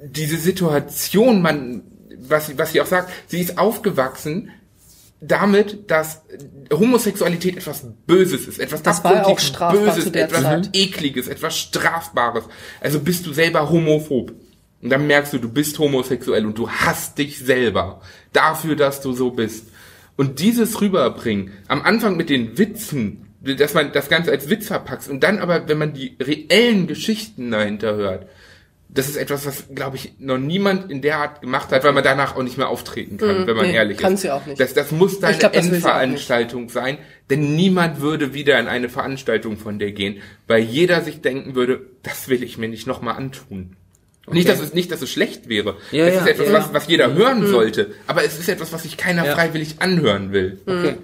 diese Situation, man, was, was sie auch sagt, sie ist aufgewachsen damit, dass Homosexualität etwas Böses ist, etwas das war auch strafbar Böses, etwas Zeit. Ekliges, etwas Strafbares. Also bist du selber homophob. Und dann merkst du, du bist homosexuell und du hasst dich selber dafür, dass du so bist. Und dieses rüberbringen, am Anfang mit den Witzen, dass man das Ganze als Witz verpackt und dann aber, wenn man die reellen Geschichten dahinter hört, das ist etwas, was, glaube ich, noch niemand in der Art gemacht hat, weil man danach auch nicht mehr auftreten kann, mm, wenn man nee, ehrlich kann's ist. Ja auch nicht. Das, das muss deine glaub, Endveranstaltung sein, denn niemand würde wieder in eine Veranstaltung von der gehen, weil jeder sich denken würde, das will ich mir nicht nochmal antun. Okay. Nicht, dass es nicht, dass es schlecht wäre. Ja, das ja, ist etwas, ja. was, was jeder hören mhm. sollte. Aber es ist etwas, was sich keiner freiwillig anhören will. Okay.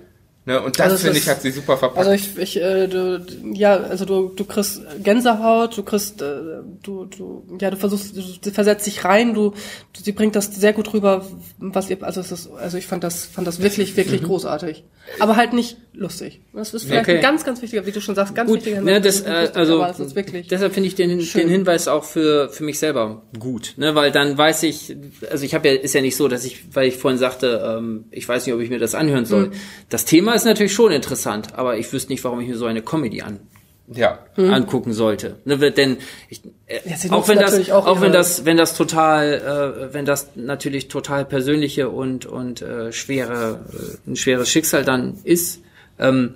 Ne, und das also finde ich hat sie super verpackt. Also ich, ich äh, du, ja, also du, du kriegst Gänsehaut, du kriegst, äh, du, du, ja, du versuchst, du versetzt dich rein, du, du, sie bringt das sehr gut rüber, was ihr, also es ist, also ich fand das, fand das wirklich, wirklich mhm. großartig. Aber halt nicht lustig. Das ist vielleicht okay. ein ganz, ganz wichtiger, wie du schon sagst, ganz gut, wichtiger Hinweis. Ne, das, äh, also das deshalb finde ich den, den Hinweis auch für für mich selber gut, ne, weil dann weiß ich, also ich habe ja, ist ja nicht so, dass ich, weil ich vorhin sagte, ähm, ich weiß nicht, ob ich mir das anhören soll. Mhm. Das Thema ist natürlich schon interessant, aber ich wüsste nicht, warum ich mir so eine Comedy an ja. Hm. angucken sollte. Ne, denn ich, äh, ja, auch wenn das, auch, auch wenn das, wenn das total, äh, wenn das natürlich total persönliche und und äh, schwere, äh, ein schweres Schicksal dann ist, ähm,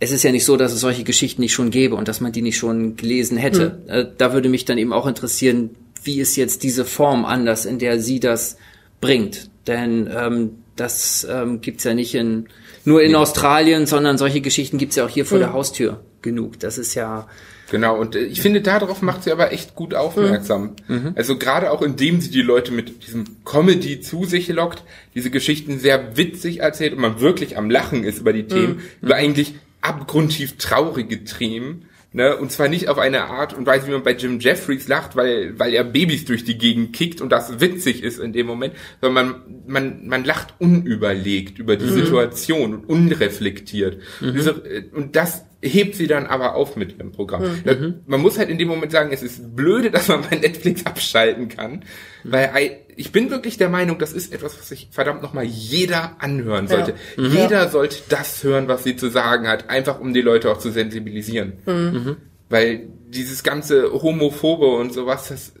es ist ja nicht so, dass es solche Geschichten nicht schon gäbe und dass man die nicht schon gelesen hätte. Hm. Äh, da würde mich dann eben auch interessieren, wie ist jetzt diese Form anders, in der sie das bringt. Denn ähm, das ähm, gibt's ja nicht in nur in nee. Australien, sondern solche Geschichten gibt's ja auch hier vor mhm. der Haustür genug. Das ist ja. Genau, und äh, ich finde, darauf macht sie aber echt gut aufmerksam. Mhm. mhm. Also gerade auch indem sie die Leute mit diesem Comedy zu sich lockt, diese Geschichten sehr witzig erzählt und man wirklich am Lachen ist über die Themen, mhm. über eigentlich abgrundtief traurige Themen Ne? Und zwar nicht auf eine Art und Weise, wie man bei Jim Jeffries lacht, weil, weil er Babys durch die Gegend kickt und das witzig ist in dem Moment, sondern man, man, man lacht unüberlegt über die mhm. Situation und unreflektiert. Mhm. Und das hebt sie dann aber auf mit ihrem Programm. Mhm. Man muss halt in dem Moment sagen, es ist blöde, *laughs* dass man bei Netflix abschalten kann, mhm. weil ich bin wirklich der Meinung, das ist etwas, was sich verdammt nochmal jeder anhören sollte. Ja. Mhm. Jeder sollte das hören, was sie zu sagen hat, einfach um die Leute auch zu sensibilisieren. Mhm. Weil dieses ganze Homophobe und sowas, das,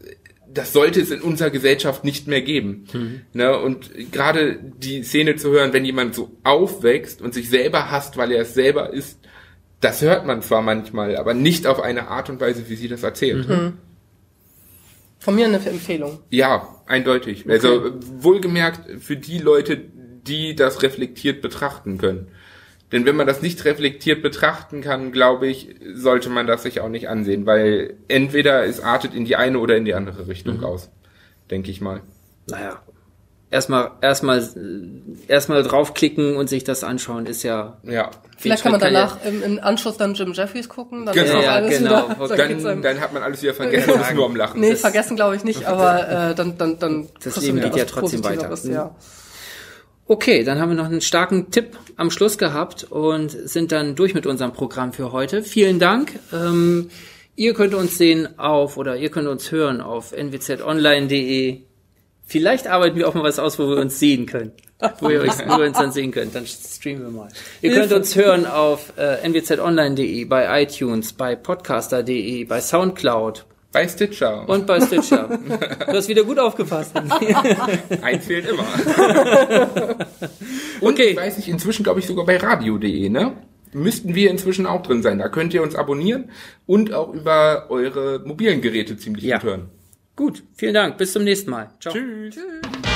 das sollte es in unserer Gesellschaft nicht mehr geben. Mhm. Ne? Und gerade die Szene zu hören, wenn jemand so aufwächst und sich selber hasst, weil er es selber ist, das hört man zwar manchmal, aber nicht auf eine Art und Weise, wie sie das erzählt. Mhm. Von mir eine Empfehlung. Ja, eindeutig. Okay. Also wohlgemerkt für die Leute, die das reflektiert betrachten können. Denn wenn man das nicht reflektiert betrachten kann, glaube ich, sollte man das sich auch nicht ansehen, weil entweder es artet in die eine oder in die andere Richtung mhm. aus, denke ich mal. Naja, erstmal erstmal erstmal draufklicken und sich das anschauen ist ja ja vielleicht kann man danach kann ja, im, im, Anschluss dann Jim Jeffries gucken dann genau, ist ja, alles genau. wieder *laughs* dann, dann hat man alles wieder vergessen und ist nur am Lachen nee vergessen glaube ich nicht aber äh, dann dann dann das Leben geht ja trotzdem weiter ja. Okay, dann haben wir noch einen starken Tipp am Schluss gehabt und sind dann durch mit unserem Programm für heute. Vielen Dank. Ähm, ihr könnt uns sehen auf oder ihr könnt uns hören auf nwzonline.de. Vielleicht arbeiten wir auch mal was aus, wo wir uns sehen können. Wo ihr, euch, wo ihr uns dann sehen könnt. Dann streamen wir mal. Ihr könnt uns hören auf äh, nwzonline.de, bei iTunes, bei podcaster.de, bei Soundcloud, bei Stitcher. Und bei Stitcher. Du hast wieder gut aufgepasst. *laughs* Eins fehlt immer. *laughs* Und okay. ich weiß nicht, inzwischen glaube ich sogar bei radio.de, ne? Müssten wir inzwischen auch drin sein. Da könnt ihr uns abonnieren und auch über eure mobilen Geräte ziemlich ja. gut hören. Gut, vielen Dank. Bis zum nächsten Mal. Ciao. Tschüss. Tschüss.